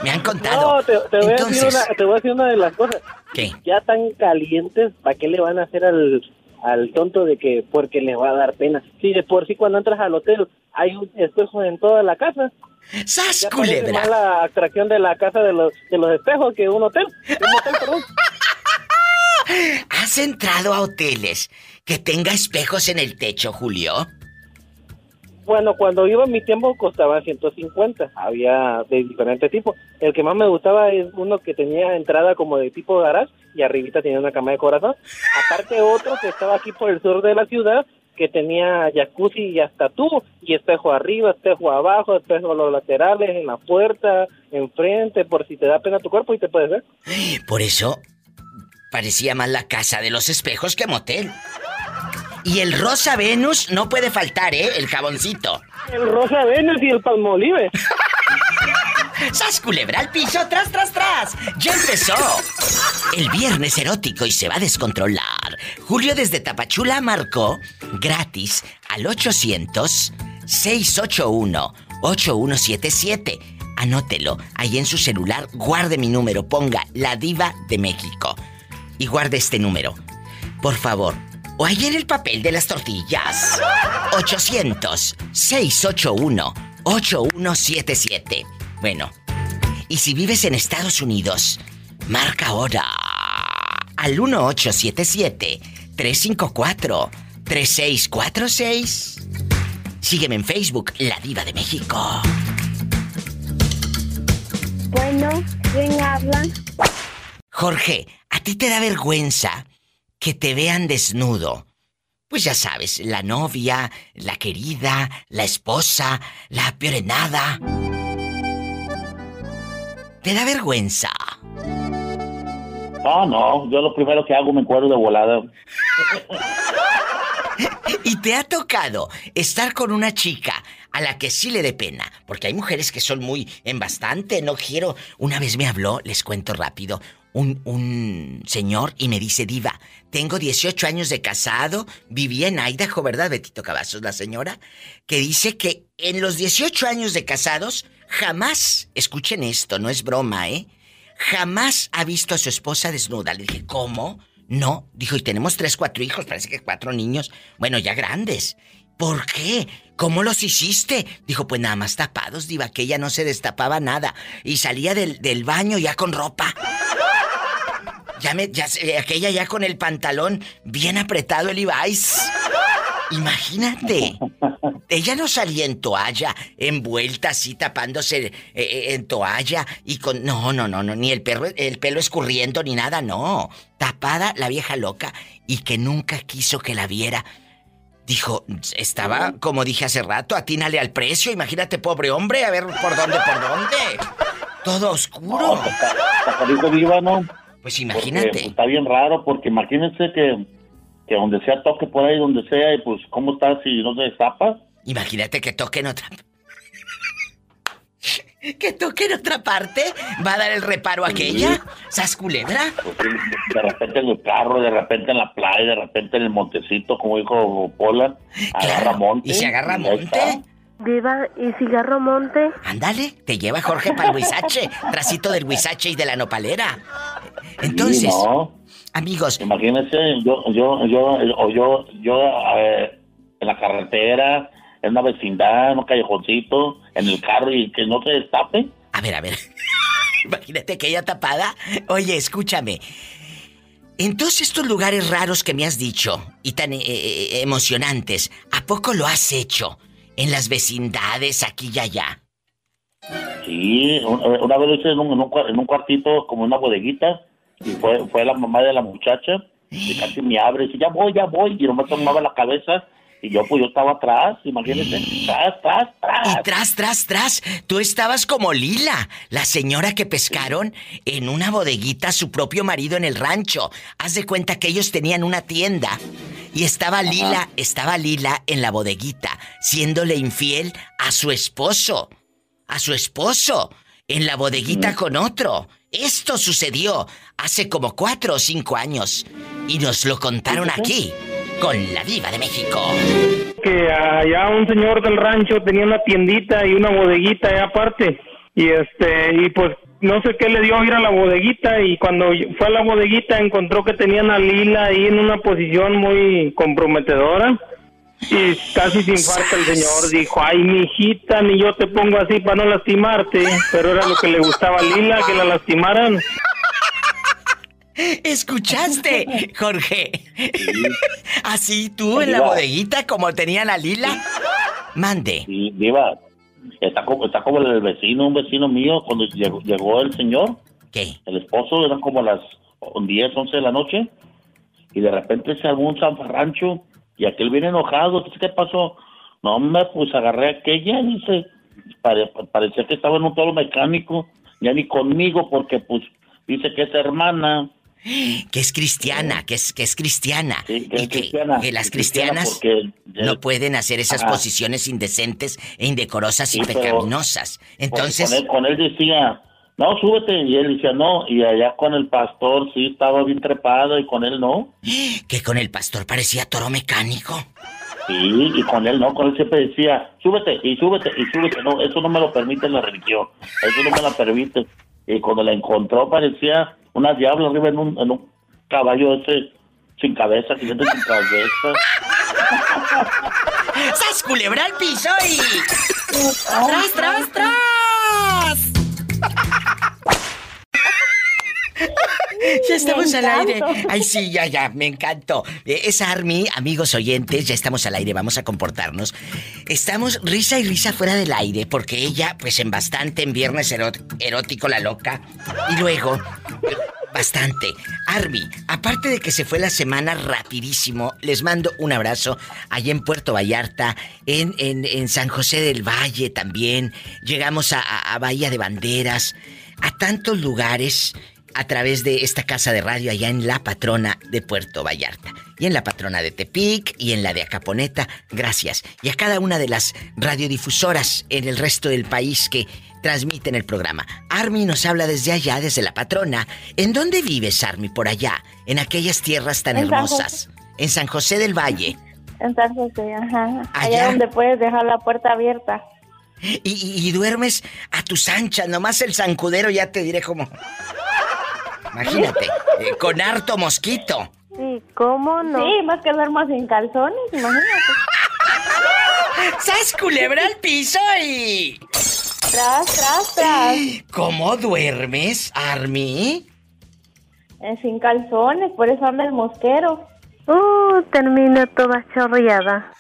Me han contado. No, te, te voy a decir una, te voy a decir una de las cosas. ¿qué? Ya tan calientes, ¿para qué le van a hacer al, al tonto de que porque le va a dar pena? Si de por sí cuando entras al hotel hay un espejo en toda la casa. ¡Sas, Ya culebra! más la atracción de la casa de los, de los espejos que un hotel. Un hotel, perdón. ¿Has entrado a hoteles que tenga espejos en el techo, Julio? Bueno, cuando iba en mi tiempo costaba 150. Había de diferentes tipos. El que más me gustaba es uno que tenía entrada como de tipo garage y arribita tenía una cama de corazón. Aparte otro que estaba aquí por el sur de la ciudad que tenía jacuzzi y hasta tubo y espejo arriba, espejo abajo, espejo a los laterales, en la puerta, enfrente, por si te da pena tu cuerpo y te puedes ver. Por eso parecía más la casa de los espejos que motel. Y el Rosa Venus no puede faltar, ¿eh? El jaboncito. El Rosa Venus y el Palmolive. ¡Sas culebra al piso! ¡Tras, tras, tras! ¡Ya empezó! El viernes erótico y se va a descontrolar. Julio desde Tapachula marcó gratis al 800-681-8177. Anótelo ahí en su celular, guarde mi número, ponga La Diva de México. Y guarde este número. Por favor. O ahí en el papel de las tortillas. 800-681. 8177. Bueno, y si vives en Estados Unidos, marca ahora al 1877 354 3646. Sígueme en Facebook, La Diva de México. Bueno, ¿quién habla? Jorge, ¿a ti te da vergüenza que te vean desnudo? Pues ya sabes, la novia, la querida, la esposa, la piorenada. ¿Te da vergüenza? No, no, yo lo primero que hago me encuentro de volada. ¿Y te ha tocado estar con una chica a la que sí le dé pena? Porque hay mujeres que son muy en bastante, no quiero. Una vez me habló, les cuento rápido, un, un señor y me dice, Diva, tengo 18 años de casado, vivía en Idaho, ¿verdad, Betito Cavazos, la señora? Que dice que en los 18 años de casados, jamás, escuchen esto, no es broma, ¿eh? Jamás ha visto a su esposa desnuda. Le dije, ¿cómo? No, dijo, y tenemos tres, cuatro hijos, parece que cuatro niños, bueno, ya grandes. ¿Por qué? ¿Cómo los hiciste? Dijo, pues nada más tapados, diva, que ella no se destapaba nada. Y salía del, del baño ya con ropa. Ya me, ya, se- aquella ya con el pantalón bien apretado el Levi's. Imagínate. Ella no salía en toalla, envuelta así, tapándose eh, eh, en toalla y con. No, no, no, no, ni el, perro, el pelo escurriendo ni nada, no. Tapada la vieja loca y que nunca quiso que la viera. Dijo, estaba, como dije hace rato, atínale al precio. Imagínate, pobre hombre, a ver por dónde, por dónde. Todo oscuro. Dijo viva, ¿no? Pues Porque, imagínate. pues, está bien raro, porque imagínense que, que donde sea toque por ahí, donde sea, y pues, ¿cómo está si no se destapa? Imagínate que toquen otra. que toquen otra parte. ¿Va a dar el reparo a aquella? ¿Sas culebra? Pues, de repente en el carro, de repente en la playa, de repente en el montecito, como dijo Pola, agarra monte. ¿Y se agarra monte? Diva, ¿y cigarro monte? Ándale, te lleva Jorge para el huizache, tracito del huizache y de la nopalera. Entonces, Sí, no. amigos. Imagínense, yo, yo, yo, o yo, yo, eh, en la carretera, en una vecindad, en un callejoncito, en el carro y que no se destape. A ver, a ver. Imagínate que ella tapada. Oye, escúchame. En todos estos lugares raros que me has dicho y tan eh, eh, emocionantes, ¿a poco lo has hecho? En las vecindades, aquí y allá. Sí, un- una vez lo hice en un, en un en un cuartito, como una bodeguita, y fue, fue la mamá de la muchacha, y casi me abre, y dice, ya voy, ya voy, y no me tomaba la cabeza, y yo, pues yo estaba atrás, imagínense, tras, tras, tras. Y tras, tras, tras, tú estabas como Lila, la señora que pescaron en una bodeguita a su propio marido en el rancho. Haz de cuenta que ellos tenían una tienda. Y estaba Lila, estaba Lila en la bodeguita, siéndole infiel a su esposo, a su esposo, en la bodeguita con otro. Esto sucedió hace como cuatro o cinco años. Y nos lo contaron aquí, con la diva de México. que allá un señor del rancho tenía una tiendita y una bodeguita allá aparte. Y este y pues no sé qué le dio ir a la bodeguita. Y cuando fue a la bodeguita encontró que tenían a Lila ahí en una posición muy comprometedora. Y casi se infarta el señor dijo ay mijita ni yo te pongo así para no lastimarte pero era lo que le gustaba a Lila que la lastimaran ¿Escuchaste, Jorge? Así tú en la bodeguita como tenían a Lila. Mande. Sí, Diva, está como, está como el vecino, un vecino mío, cuando llegó, llegó el señor, ¿Qué? el esposo, eran como las 10, 11 de la noche, y de repente se armó un zanfarrancho, y aquel viene enojado, ¿qué, qué pasó? No, me pues agarré a aquella, dice, pare- parecía que estaba en un toro mecánico, ya ni conmigo, porque pues dice que es hermana. Que es cristiana, que es, que es cristiana. que y es que, cristiana, que las cristiana cristianas porque- no pueden hacer esas Ajá. posiciones indecentes e indecorosas y Sí, pecaminosas. Entonces, Con él, con él decía, no, súbete, y él decía, no, y allá con el pastor sí estaba bien trepado, y con él no. que con el pastor parecía toro mecánico. Sí, y con él no, con él siempre decía, súbete, y súbete, y súbete. No, eso no me lo permite la religión, eso no me lo permite. Y cuando la encontró parecía una diabla arriba en un, en un caballo ese sin cabeza, que sin cabeza. ¡Sas culebra al piso y... ¡Tras, tras, tras! Ya estamos al aire. Ay, sí, ya, ya, me encantó. Eh, Es Army, amigos oyentes, ya estamos al aire, vamos a comportarnos. Estamos risa y risa fuera del aire, porque ella, pues en bastante, en viernes eró- erótico, la loca. Y luego, bastante. Army, aparte de que se fue la semana rapidísimo, les mando un abrazo allá en Puerto Vallarta, en, en, en San José del Valle también. Llegamos a, a- a Bahía de Banderas, a tantos lugares a través de esta casa de radio allá en La Patrona de Puerto Vallarta. Y en La Patrona de Tepic y en la de Acaponeta. Gracias. Y a cada una de las radiodifusoras en el resto del país que transmiten el programa. Army nos habla desde allá, desde La Patrona. ¿En dónde vives, Army, por allá? En aquellas tierras tan En San hermosas. En San José del Valle. En San José, ajá. Allá. Allá donde puedes dejar la puerta abierta. Y, y- y duermes a tus anchas, nomás el zancudero ya te diré cómo. Imagínate, eh, con harto mosquito. Sí, ¿cómo no? Sí, más que duermo sin calzones, imagínate. ¡Sas culebra al piso y... Tras, tras, tras. ¿Cómo duermes, Army? Eh, sin calzones, por eso anda el mosquero. Uh, termino toda chorreada.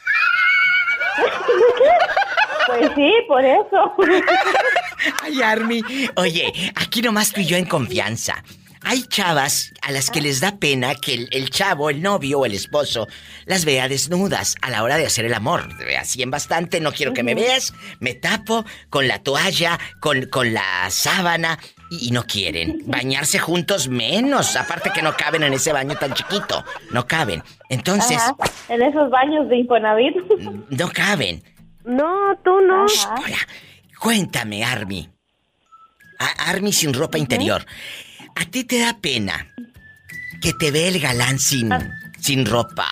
Pues sí, por eso. Ay, Army. Oye, aquí nomás tú y yo en confianza. Hay chavas a las que les da pena que el, el chavo, el novio o el esposo las vea desnudas a la hora de hacer el amor. Así en bastante, no quiero que me veas, me tapo con la toalla, con, con la sábana y, y no quieren. Bañarse juntos menos, aparte que no caben en ese baño tan chiquito. No caben. Entonces, Ajá, En esos baños de Infonavit. no caben. No, tú no. Hola. Cuéntame, Army. A- Army sin ropa interior. ¿A ti te da pena que te ve el galán sin, sin ropa?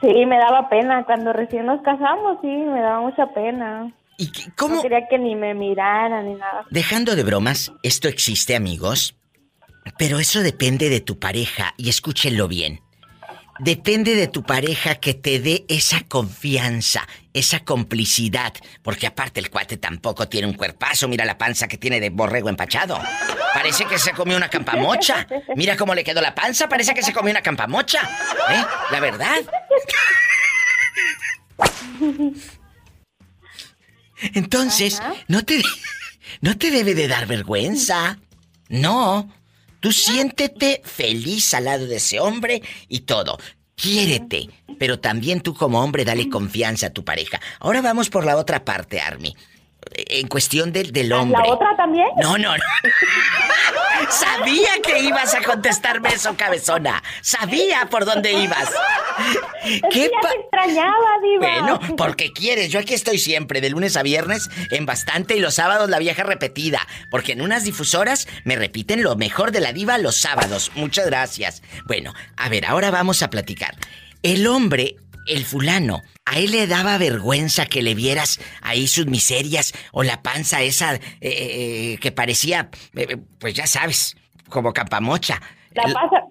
Sí, me daba pena. Cuando recién nos casamos, sí, me daba mucha pena. ¿Y cómo? No quería que ni me miraran ni nada. Dejando de bromas, esto existe, amigos. Pero eso depende de tu pareja, y escúchenlo bien. Depende de tu pareja que te dé esa confianza, esa complicidad. Porque aparte el cuate tampoco tiene un cuerpazo. Mira la panza que tiene de borrego empachado. Parece que se comió una campamocha. Mira cómo le quedó la panza. Parece que se comió una campamocha. ¿Eh? La verdad. Entonces, no te no te debe de dar vergüenza. No. Tú siéntete feliz al lado de ese hombre y todo. Quiérete, pero también tú como hombre dale confianza a tu pareja. Ahora vamos por la otra parte, Army. En cuestión del, del hombre. ¿La otra también? No, no, no. Sabía que ibas a contestarme eso, cabezona. Sabía por dónde ibas. Es que ya te extrañaba, diva. Bueno, porque quieres. Yo aquí estoy siempre, de lunes a viernes, en bastante, y los sábados la vieja repetida. Porque en unas difusoras me repiten lo mejor de la diva los sábados. Muchas gracias. Bueno, a ver, ahora vamos a platicar. El hombre, el fulano, ¿a él le daba vergüenza que le vieras ahí sus miserias o la panza esa eh, eh, que parecía, eh, pues ya sabes, como capamocha? La panza,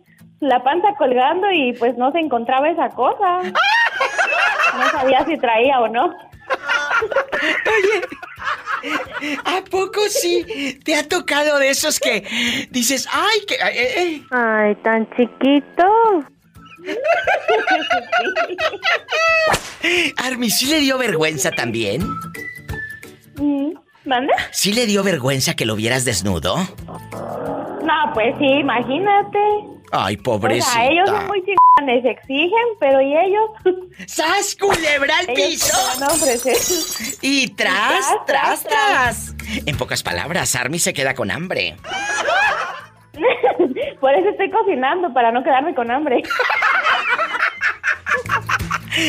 la panza colgando y pues no se encontraba esa cosa. No sabía si traía o no. ¿A poco sí? ¿Te ha tocado de esos que dices, ay, que... eh, eh, Ay, tan chiquito. Army, ¿sí le dio vergüenza también? ¿Manda? ¿Sí le dio vergüenza que lo vieras desnudo? No, pues sí, imagínate. Ay, O pobrecita. sea, ellos son muy chingones, exigen, pero ¿y ellos? ¡Sas, culebra al piso! a ofrecer. Y tras, tras, tras, tras. En pocas palabras, Army se queda con hambre. Por eso estoy cocinando, para no quedarme con hambre.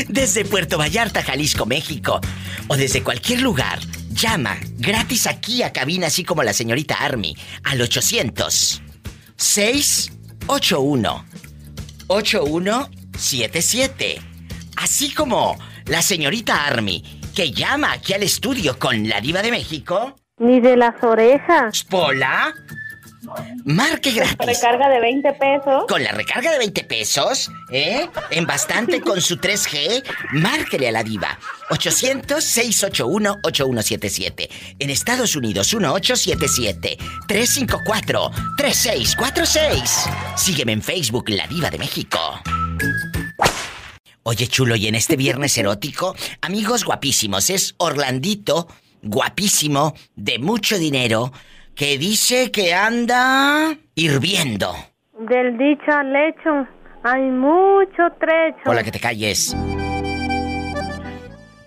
Desde Puerto Vallarta, Jalisco, México, o desde cualquier lugar, llama gratis aquí a cabina, así como la señorita Army, al 800 681 8177. Así como la señorita Army, que llama aquí al estudio con la diva de México. Ni de las orejas. Pola. Marque gratis. Recarga de 20 pesos. Con la recarga de 20 pesos, ¿eh? En bastante con su 3G, márquele a la diva. 800-681-8177. En Estados Unidos, 1877-354-3646. Sígueme en Facebook, La Diva de México. Oye, chulo, y en este viernes erótico, amigos guapísimos, es Orlandito, guapísimo, de mucho dinero, que dice que anda hirviendo. Del dicho al hecho hay mucho trecho. Hola, que te calles.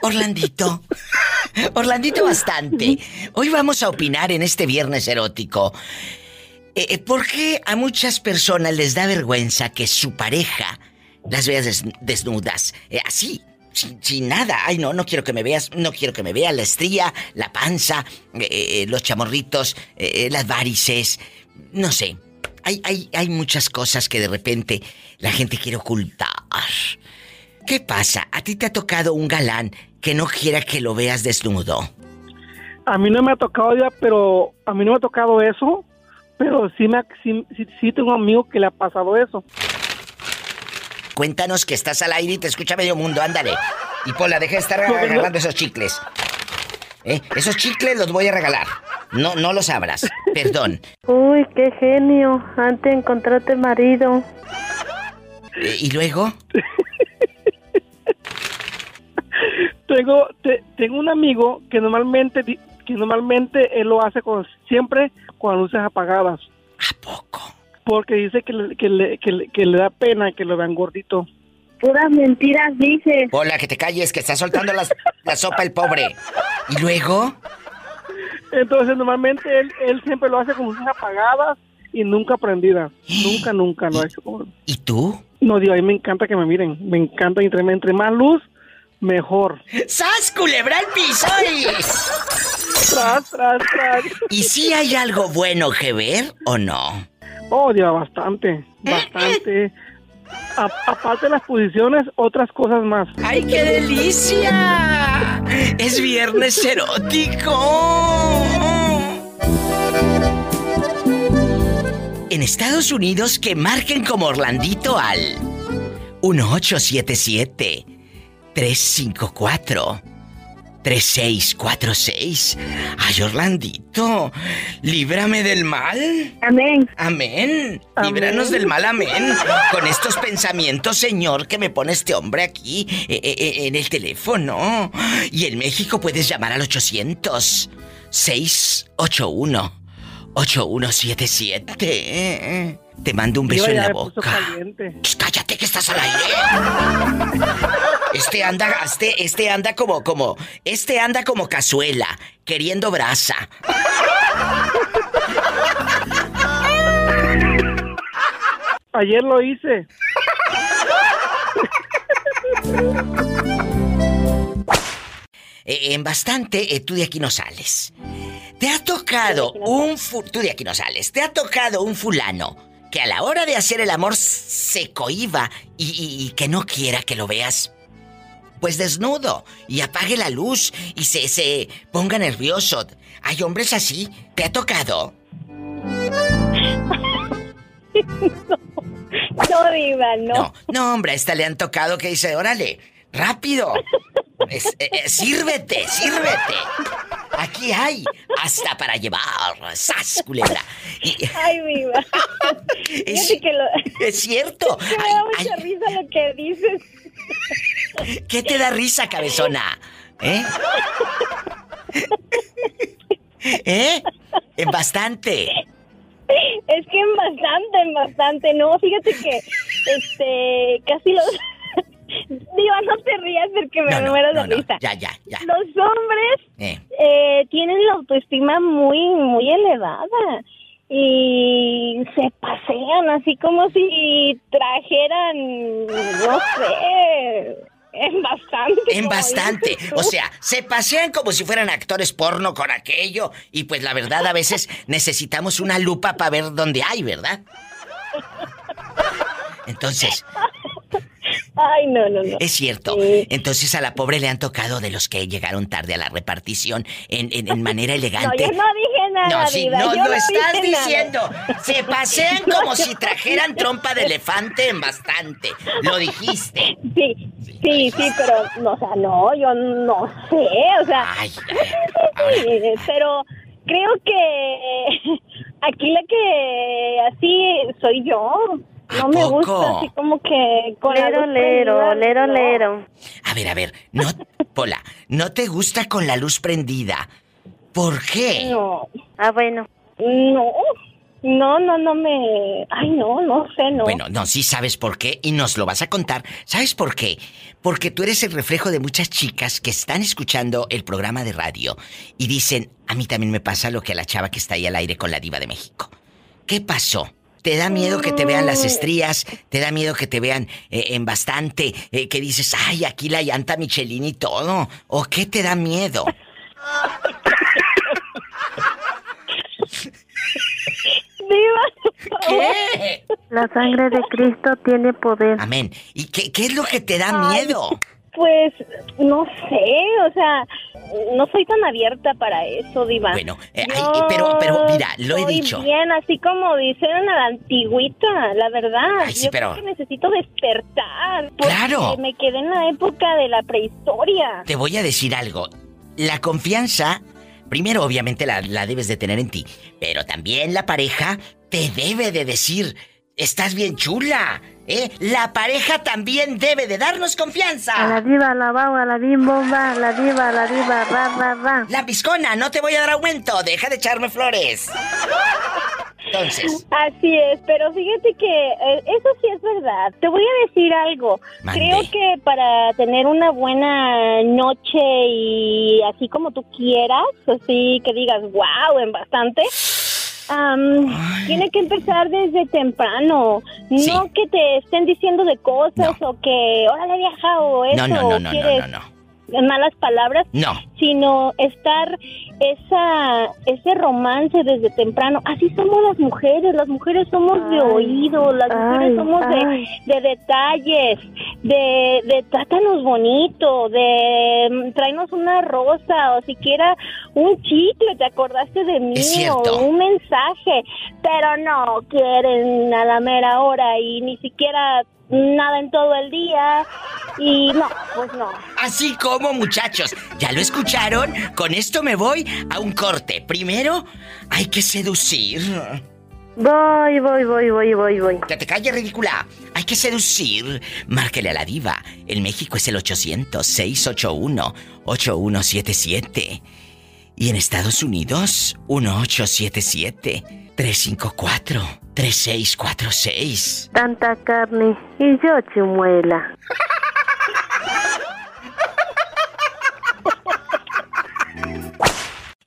Orlandito. Orlandito bastante. Hoy vamos a opinar en este viernes erótico. Eh, eh, ¿Por qué a muchas personas les da vergüenza que su pareja las vea des- desnudas? Eh, así, sin, nada. Ay, no, no quiero que me veas, no quiero que me veas la estría, la panza, eh, eh, los chamorritos, eh, eh, las varices. No sé. Hay, hay, hay muchas cosas que de repente la gente quiere ocultar. ¿Qué pasa? ¿A ti te ha tocado un galán que no quiera que lo veas desnudo? A mí no me ha tocado ya, pero a mí no me ha tocado eso, pero sí me sí, sí, sí tengo un amigo que le ha pasado eso. Cuéntanos que estás al aire y te escucha medio mundo, ándale. Y Pola, deja de estar agarrando esos chicles. ¿Eh? Esos chicles los voy a regalar. No, no los abras. Perdón. Uy, qué genio. Antes encontraste marido. ¿Y luego? Tengo te- tengo un amigo que normalmente que normalmente él lo hace con siempre con luces apagadas. ¿A poco? Porque dice que le, que le, que le, que le da pena que lo vean gordito. Puras mentiras dices. Pola, que te calles, que está soltando las- la sopa el pobre. ¿Y luego? Entonces normalmente él, él siempre lo hace con luces apagadas y nunca prendidas. nunca, nunca lo ha hecho. ¿Y tú? No, digo, a mí me encanta que me miren. Me encanta entre, entre más luz, mejor. ¡Sas, culebra al piso! Tras, tras, tras. ¿Y si hay algo bueno que ver o no? Oh, Dios, bastante, bastante. A- aparte de las posiciones, otras cosas más. ¡Ay, qué delicia! Es viernes erótico. En Estados Unidos que marquen como Orlandito al 1877 354 3646. Ay, Orlandito, líbrame del mal. Amén. Amén. Líbranos del mal, amén. Con estos pensamientos, Señor, que me pone este hombre aquí eh, eh, eh, en el teléfono. Y en México puedes llamar al 800 681 8177. Te mando un beso en la boca. Shh, cállate que estás al aire. Este anda, este, este anda como, como, este anda como cazuela, queriendo brasa. Ayer lo hice. Eh, en bastante, eh, tú de aquí no sales. ¿Te ha tocado un fu- tú de aquí no sales? ¿Te ha tocado un fulano que a la hora de hacer el amor se cohiba y, y- y que no quiera que lo veas? Pues desnudo y apague la luz y se, se ponga nervioso. Hay hombres así. ¿Te ha tocado? No, Diva, no. No, no, hombre, a esta le han tocado que dice, órale, rápido. Es- eh, eh, sírvete, sírvete. Aquí hay hasta para llevar. ¡Sas, culebra! Y- Ay, Diva. es, Fíjate que lo... es cierto. que me Ay, da ay, mucha risa lo que dices. ¿Qué te da risa, cabezona? ¿Eh? ¿Eh? En bastante. Es que en bastante, en bastante. No, fíjate que, este, casi los... Diva, no te rías porque me No, no, muero de no, no, risa. Ya, ya, ya. Los hombres Eh. eh, tienen la autoestima muy, muy elevada y se pasean así como si trajeran, no sé, en bastante. En bastante. O sea, se pasean como si fueran actores porno con aquello. Y pues la verdad, a veces necesitamos una lupa para ver dónde hay, ¿verdad? Entonces, Ay, no, no, no. Es cierto. Entonces a la pobre le han tocado de los que llegaron tarde a la repartición en, en- en manera No, elegante. yo no dije nada, No, sí, no, yo lo estás nada. diciendo. Se pasean No, como si trajeran trompa de elefante en bastante. Lo dijiste. Sí, sí, sí, pero, no, o sea, no, yo no sé, o sea... sí, pero creo que aquí la que así soy yo. No me poco? gusta así como que con la Lero, luz lero, prendida, lero, no. lero. A ver, a ver, no, Pola, ¿no te gusta con la luz prendida? ¿Por qué? No. Ah, bueno. No, no, no, no me... Ay, no, no sé, no. Bueno, no, sí sabes por qué y nos lo vas a contar. ¿Sabes por qué? Porque tú eres el reflejo de muchas chicas que están escuchando el programa de radio y dicen, a mí también me pasa lo que a la chava que está ahí al aire con la diva de México. ¿Qué pasó? ¿Te da miedo que te vean las estrías? ¿Te da miedo que te vean eh, en bastante? eh, que dices, ay, aquí la llanta Michelin y todo. ¿O qué te da miedo? ¿Qué? La sangre de Cristo tiene poder. Amén. ¿Y qué, qué es lo que te da miedo? Pues, no sé, o sea, no soy tan abierta para eso, Diva. Bueno, eh, ay, pero, pero mira, lo he dicho. bien, así como dicen a la antigüita, la verdad. Ay, sí, Yo pero- creo que necesito despertar. Porque Claro. me quedé en la época de la prehistoria. Te voy a decir algo. La confianza, primero obviamente la, la debes de tener en ti, pero también la pareja te debe de decir, estás bien chula, ¿eh? La pareja también debe de darnos A la confianza. diva, la bau, a la bim bomba, a la diva, a la diva, ra, ra, ra. La piscona, no te voy a dar aumento, deja de echarme flores. Entonces, Así es, pero fíjate que eh, eso sí es verdad. Te voy a decir algo. Mande. Creo que para tener una buena noche y así como tú quieras, así que digas wow en bastante, am, tiene que empezar desde temprano. No que te estén diciendo de cosas o que, órale vieja o eso. no, no, no, no, no, quieres no, no. Malas palabras No. sino estar esa ese romance desde temprano así somos las mujeres las mujeres somos de oído las mujeres somos de, ay. de detalles de, de trátanos bonito de mm, tráenos una rosa o siquiera un chicle te acordaste de mí o un mensaje pero no quieren a la mera hora y ni siquiera nada en todo el día y no pues no Así como muchachos, ¿ya lo escucharon? Con esto me voy a un corte. Primero, hay que seducir. Voy, voy, voy, voy, voy, voy. Que te calles, ridícula. Hay que seducir. Márquele a la diva. En México es el 800-681-8177. Y en Estados Unidos, 1877-354-3646. Tanta carne y yo chimuela.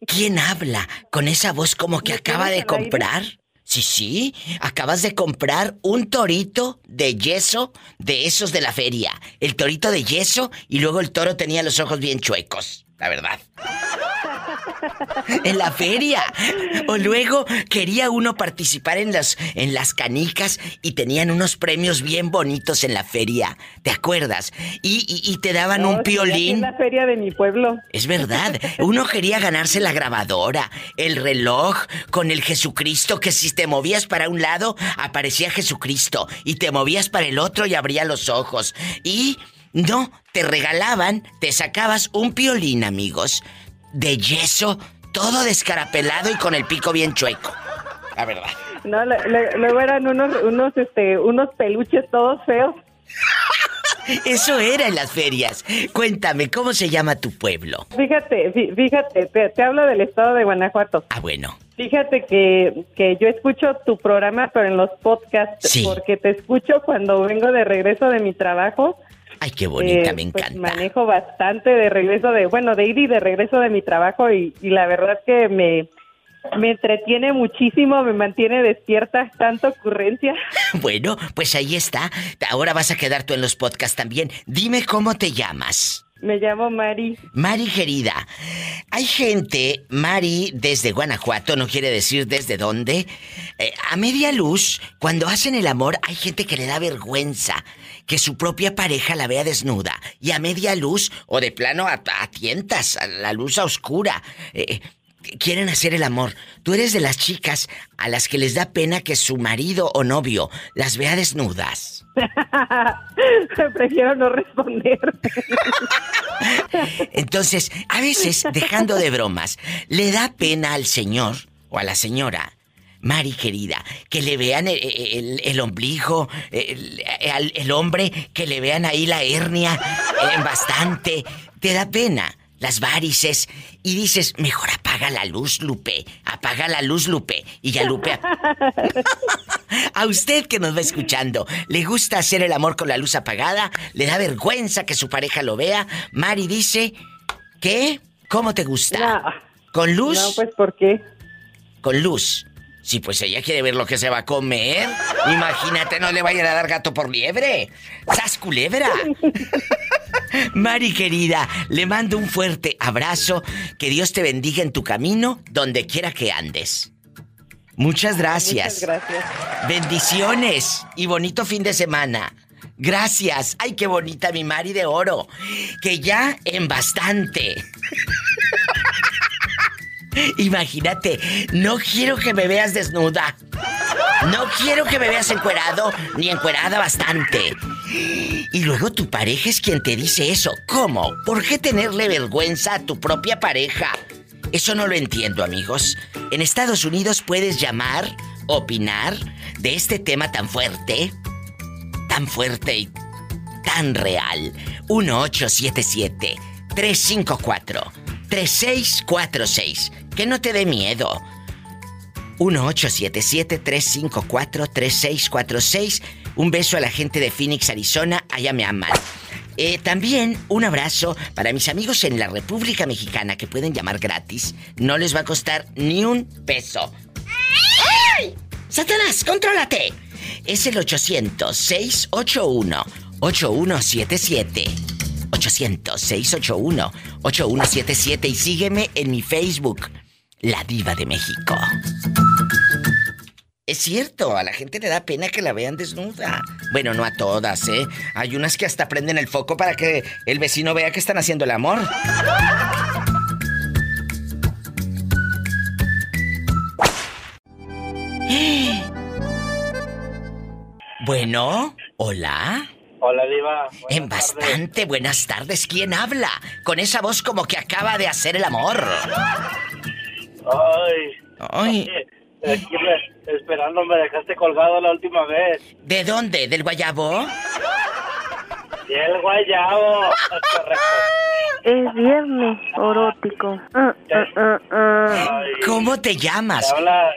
¿Quién habla con esa voz como que acaba de comprar? Sí, sí, acabas de comprar un torito de yeso de esos de la feria. El torito de yeso y luego el toro tenía los ojos bien chuecos, la verdad. En la feria. O luego quería uno participar en las, en las canicas y tenían unos premios bien bonitos en la feria. ¿Te acuerdas? Y, y- y te daban No, un piolín. En la feria de mi pueblo. Es verdad. Uno quería ganarse la grabadora, el reloj, con el Jesucristo, que si te movías para un lado, aparecía Jesucristo, y te movías para el otro y abría los ojos. Y no, te regalaban, te sacabas un piolín, amigos, de yeso, todo descarapelado y con el pico bien chueco. La verdad. No, luego eran unos, unos, este, unos peluches todos feos. Eso era en las ferias. Cuéntame, ¿cómo se llama tu pueblo? Fíjate, fí- fíjate, te, te hablo del estado de Guanajuato. Ah, bueno. Fíjate que, que yo escucho tu programa, pero en los podcasts, Sí. porque te escucho cuando vengo de regreso de mi trabajo. Ay, qué bonita, Eh, me pues, encanta. manejo bastante de regreso de, bueno, de ir y de regreso de mi trabajo y, y la verdad que me, me entretiene muchísimo, me mantiene despierta, tanta ocurrencia. Bueno, pues ahí está. Ahora vas a quedar tú en los podcasts también. Dime cómo te llamas. Me llamo Mari. Mari querida, hay gente, Mari desde Guanajuato, no quiere decir desde dónde, eh, a media luz, cuando hacen el amor hay gente que le da vergüenza, que su propia pareja la vea desnuda y a media luz o de plano a, tientas, a la luz a oscura. Eh, quieren hacer el amor. Tú eres de las chicas a las que les da pena que su marido o novio las vea desnudas. Prefiero no responder. Entonces, a veces, dejando de bromas, le da pena al señor o a la señora. Mari querida, que le vean el, el- el ombligo, el, hombre, que le vean ahí la hernia eh, bastante. Te da pena las varices y dices, mejor apaga la luz, Lupe. Apaga la luz, Lupe. Y ya Lupe... A usted que nos va escuchando, ¿le gusta hacer el amor con la luz apagada? ¿Le da vergüenza que su pareja lo vea? Mari dice, ¿qué? ¿Cómo te gusta? ¿Con luz? No, pues ¿por qué? Con luz. Sí, pues ella quiere ver lo que se va a comer. Imagínate, no le vayan a dar gato por liebre. ¡Sas culebra! Mari querida, le mando un fuerte abrazo. Que Dios te bendiga en tu camino, donde quiera que andes. Muchas gracias. Muchas gracias. Bendiciones y bonito fin de semana. Gracias. Ay, qué bonita mi Mari de oro. Que ya en bastante. Imagínate, no quiero que me veas desnuda. No quiero que me veas encuerado ni encuerada bastante. Y luego tu pareja es quien te dice eso. ¿Cómo? ¿Por qué tenerle vergüenza a tu propia pareja? Eso no lo entiendo, amigos. En Estados Unidos puedes llamar, opinar de este tema tan fuerte, tan fuerte y tan real. 1877 354 3646. Que no te dé miedo. 1877-354-3646. Un beso a la gente de Phoenix, Arizona. Allá me aman. Eh, también un abrazo para mis amigos en la República Mexicana que pueden llamar gratis. No les va a costar ni un peso. ¡Ay! ¡Satanás, contrólate! Es el 800-681-8177. 800-681-8177 y sígueme en mi Facebook, La Diva de México. Es cierto, a la gente le da pena que la vean desnuda. Bueno, no a todas, ¿eh? Hay unas que hasta prenden el foco para que el vecino vea que están haciendo el amor. Bueno, hola. Hola, Diva. En bastante buenas tardes. ¿Quién habla? Con esa voz como que acaba de hacer el amor. Ay. Ay. Aquí me- esperando me dejaste colgado la última vez. ¿De dónde? ¿Del guayabo? Y el guayabo. Es viernes erótico. Ah, ah, ah. ¿Cómo te llamas? Te habla,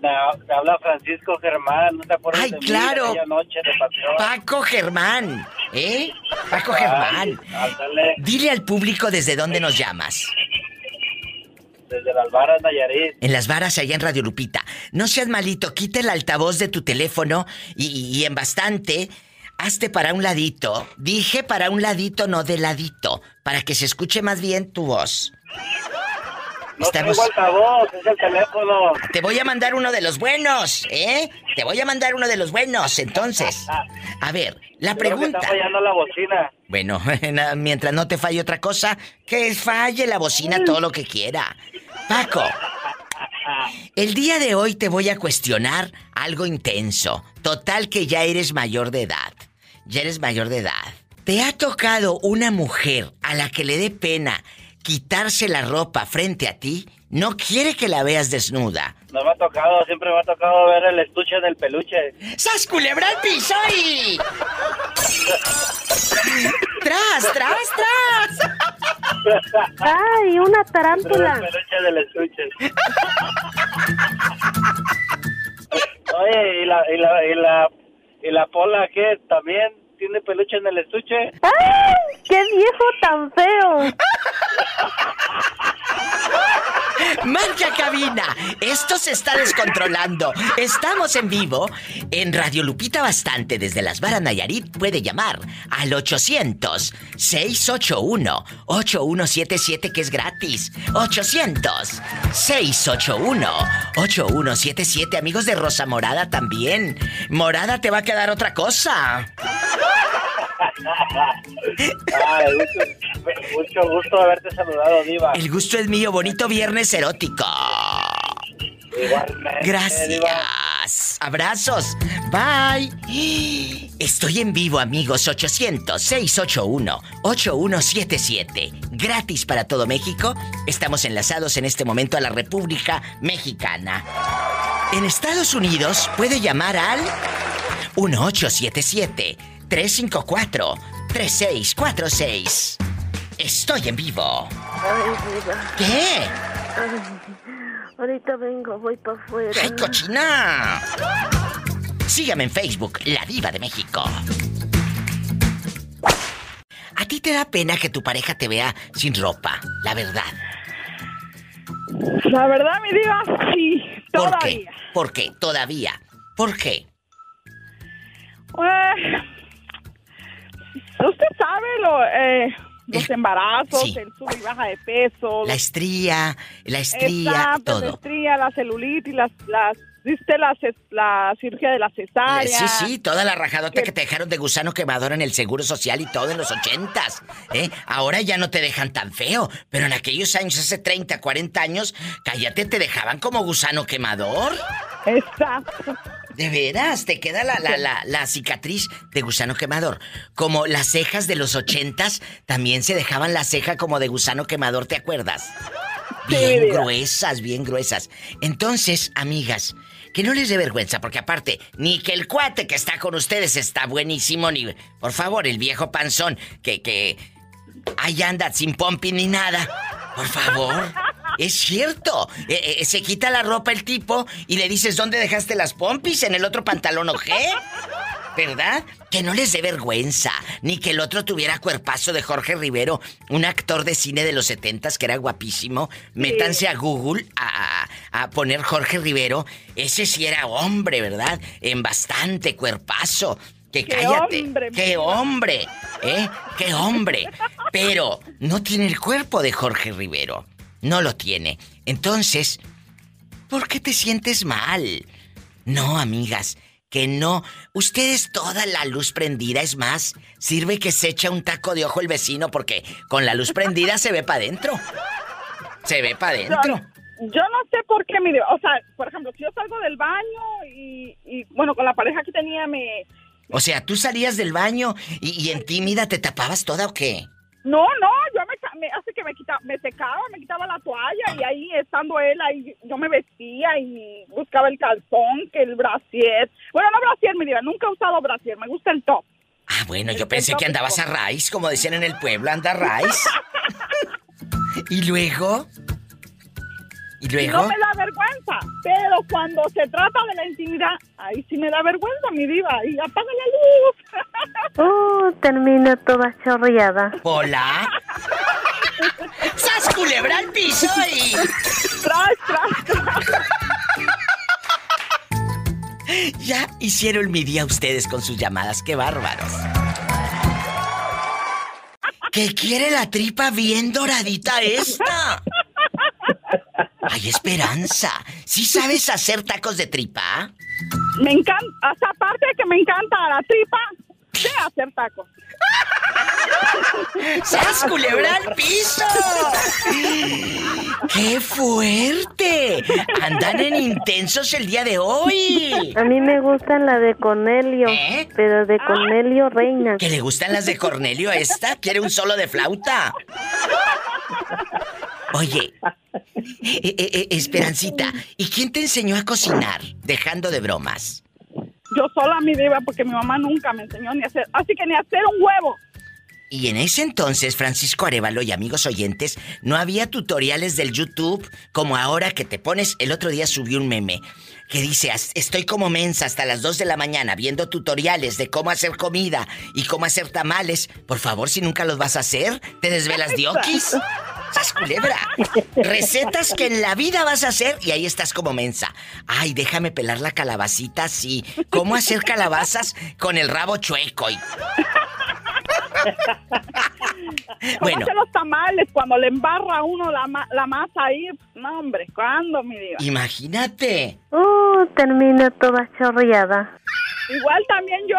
te, te habla Francisco Germán. ¿No te acuerdas Ay, de mí claro. aquella noche de pasión? Paco Germán. ¿Eh? Paco Germán. Ándale, Dile al público desde dónde nos llamas. Desde las varas Nayarit. En las varas allá en Radio Lupita. No seas malito, quita el altavoz de tu teléfono y, y en bastante, hazte para un ladito. Dije para un ladito, no de ladito. Para que se escuche más bien tu voz. No altavoz, es el teléfono. Te voy a mandar uno de los buenos, ¿eh? Te voy a mandar uno de los buenos, entonces. A ver, la pregunta. está fallando la bocina. Bueno, mientras no te falle otra cosa, que falle la bocina todo lo que quiera. Paco, el día de hoy te voy a cuestionar algo intenso. Total que ya eres mayor de edad. Ya eres mayor de edad. ¿Te ha tocado una mujer a la que le dé pena quitarse la ropa frente a ti? No quiere que la veas desnuda. No me ha tocado, siempre me ha tocado ver el estuche del peluche. ¡Sas culebra al piso y... ¡Tras, tras, tras! ¡Ay, una El tarántula! peluche del estuche. Oye, ¿y la, y la, y la, y la pola qué? ¿También tiene peluche en el estuche? ¡Ay, qué viejo tan feo! Marca cabina. Esto se está descontrolando. Estamos en vivo en Radio Lupita Bastante desde Las Varas Nayarit. Puede llamar al 800-681-8177 que es gratis. 800-681-8177. Amigos de Rosa Morada también. Morada te va a quedar otra cosa. Ay, mucho, mucho gusto haberte saludado, Diva. El gusto es mío. Bonito viernes erótico. Igualmente, Gracias. Diva. Abrazos. Bye. Estoy en vivo, amigos. 800-681-8177. Gratis para todo México. Estamos enlazados en este momento a la República Mexicana. En Estados Unidos puede llamar al 1877-354-3646. Estoy en vivo. ¿Qué? Ay, ahorita vengo, voy para afuera. ¡Ay, cochina! Sígame en Facebook, La Diva de México. ¿A ti te da pena que tu pareja te vea sin ropa? La verdad. La verdad, mi diva, sí, ¿Por qué? todavía. ¿Por qué? Todavía. ¿Por qué? Eh, usted sabe lo, eh, los embarazos, sí. el sub y baja de peso. La estría, la estría, Exacto, la todo. estría, la celulitis, las, las, ¿viste la, la cirugía de la cesárea? Sí, sí, toda la rajadota que te dejaron de gusano quemador en el Seguro Social y todo en los ochentas. ¿eh? Ahora ya no te dejan tan feo, pero en aquellos años, hace 30, 40 años, cállate, te dejaban como gusano quemador. Exacto. De veras, te queda la, la, la, la cicatriz de gusano quemador. Como las cejas de los ochentas, también se dejaban la ceja como de gusano quemador, ¿te acuerdas? Bien gruesas, bien gruesas. Entonces, amigas, que no les dé vergüenza, porque aparte, ni que el cuate que está con ustedes está buenísimo, ni... Por favor, el viejo panzón, que, que... Ahí anda sin pompi ni nada. Por favor. Es cierto. Eh, eh, se quita la ropa el tipo y le dices, ¿dónde dejaste las pompis? ¿En el otro pantalón o qué? ¿Verdad? Que no les dé vergüenza. Ni que el otro tuviera cuerpazo de Jorge Rivero, un actor de cine de los setentas que era guapísimo. Métanse a Google a, a- a poner Jorge Rivero. Ese sí era hombre, ¿verdad? En bastante cuerpazo. Que ¡Qué cállate. hombre, ¡Qué hombre! ¿Eh? ¡Qué hombre! Pero no tiene el cuerpo de Jorge Rivero. No lo tiene. Entonces, ¿por qué te sientes mal? No, amigas, que no. Ustedes toda la luz prendida, es más, sirve que se echa un taco de ojo el vecino porque con la luz prendida se ve para adentro. Se ve para adentro. Yo no sé por qué, mi. O sea, por ejemplo, si yo salgo del baño y, y, bueno, con la pareja que tenía me... O sea, tú salías del baño y, y en tímida te tapabas toda o qué? No, no, yo me, que me quitaba, me secaba, me quitaba la toalla y ahí estando él ahí yo me vestía y buscaba el calzón, que el brasier. Bueno, no brasier, mi diva, nunca he usado brasier, me gusta el top. Ah, bueno, yo pensé que andabas a raíz, como decían en el pueblo, anda a raíz. ¿Y luego? ¿Y luego? no me da vergüenza, pero cuando se trata de la intimidad, ahí sí me da vergüenza, mi diva, y apaga la luz. Uh, termino toda chorreada. Hola. ¡Sas culebra al piso y... ¡Tras, tras, tras! Ya hicieron mi día ustedes con sus llamadas, qué bárbaros. ¿Qué quiere la tripa bien doradita esta? Hay esperanza. ¿Sí sabes hacer tacos de tripa? Me encanta, hasta aparte de que me encanta la tripa, sé hacer tacos. ¡Sas culebra al piso! ¡Qué fuerte! Andan en intensos el día de hoy. A mí me gustan la de Cornelio, pero de Cornelio Reina. ¿Que le gustan las de Cornelio a esta? ¿Quiere un solo de flauta? Oye, eh, eh, eh, Esperancita, ¿y quién te enseñó a cocinar? Dejando de bromas. Yo sola, mi diva, porque mi mamá nunca me enseñó ni a hacer, así que ni a hacer un huevo. Y en ese entonces, Francisco Arevalo y amigos oyentes, no había tutoriales del YouTube como ahora que te pones. El otro día subí un meme que dice: "As- Estoy como mensa hasta las 2 de la mañana viendo tutoriales de cómo hacer comida y cómo hacer tamales. Por favor, si nunca los vas a hacer, te desvelas diokis. ¡Sas culebra! Recetas que en la vida vas a hacer y ahí estás como mensa. Ay, déjame pelar la calabacita así. ¿Cómo hacer calabazas con el rabo chueco? Y- ¿Cómo Bueno. hacer los tamales cuando le embarra a uno la, ma- la masa ahí? No, hombre, ¿cuándo, mi diva? Imagínate. Uh, termino toda chorreada. Igual también yo.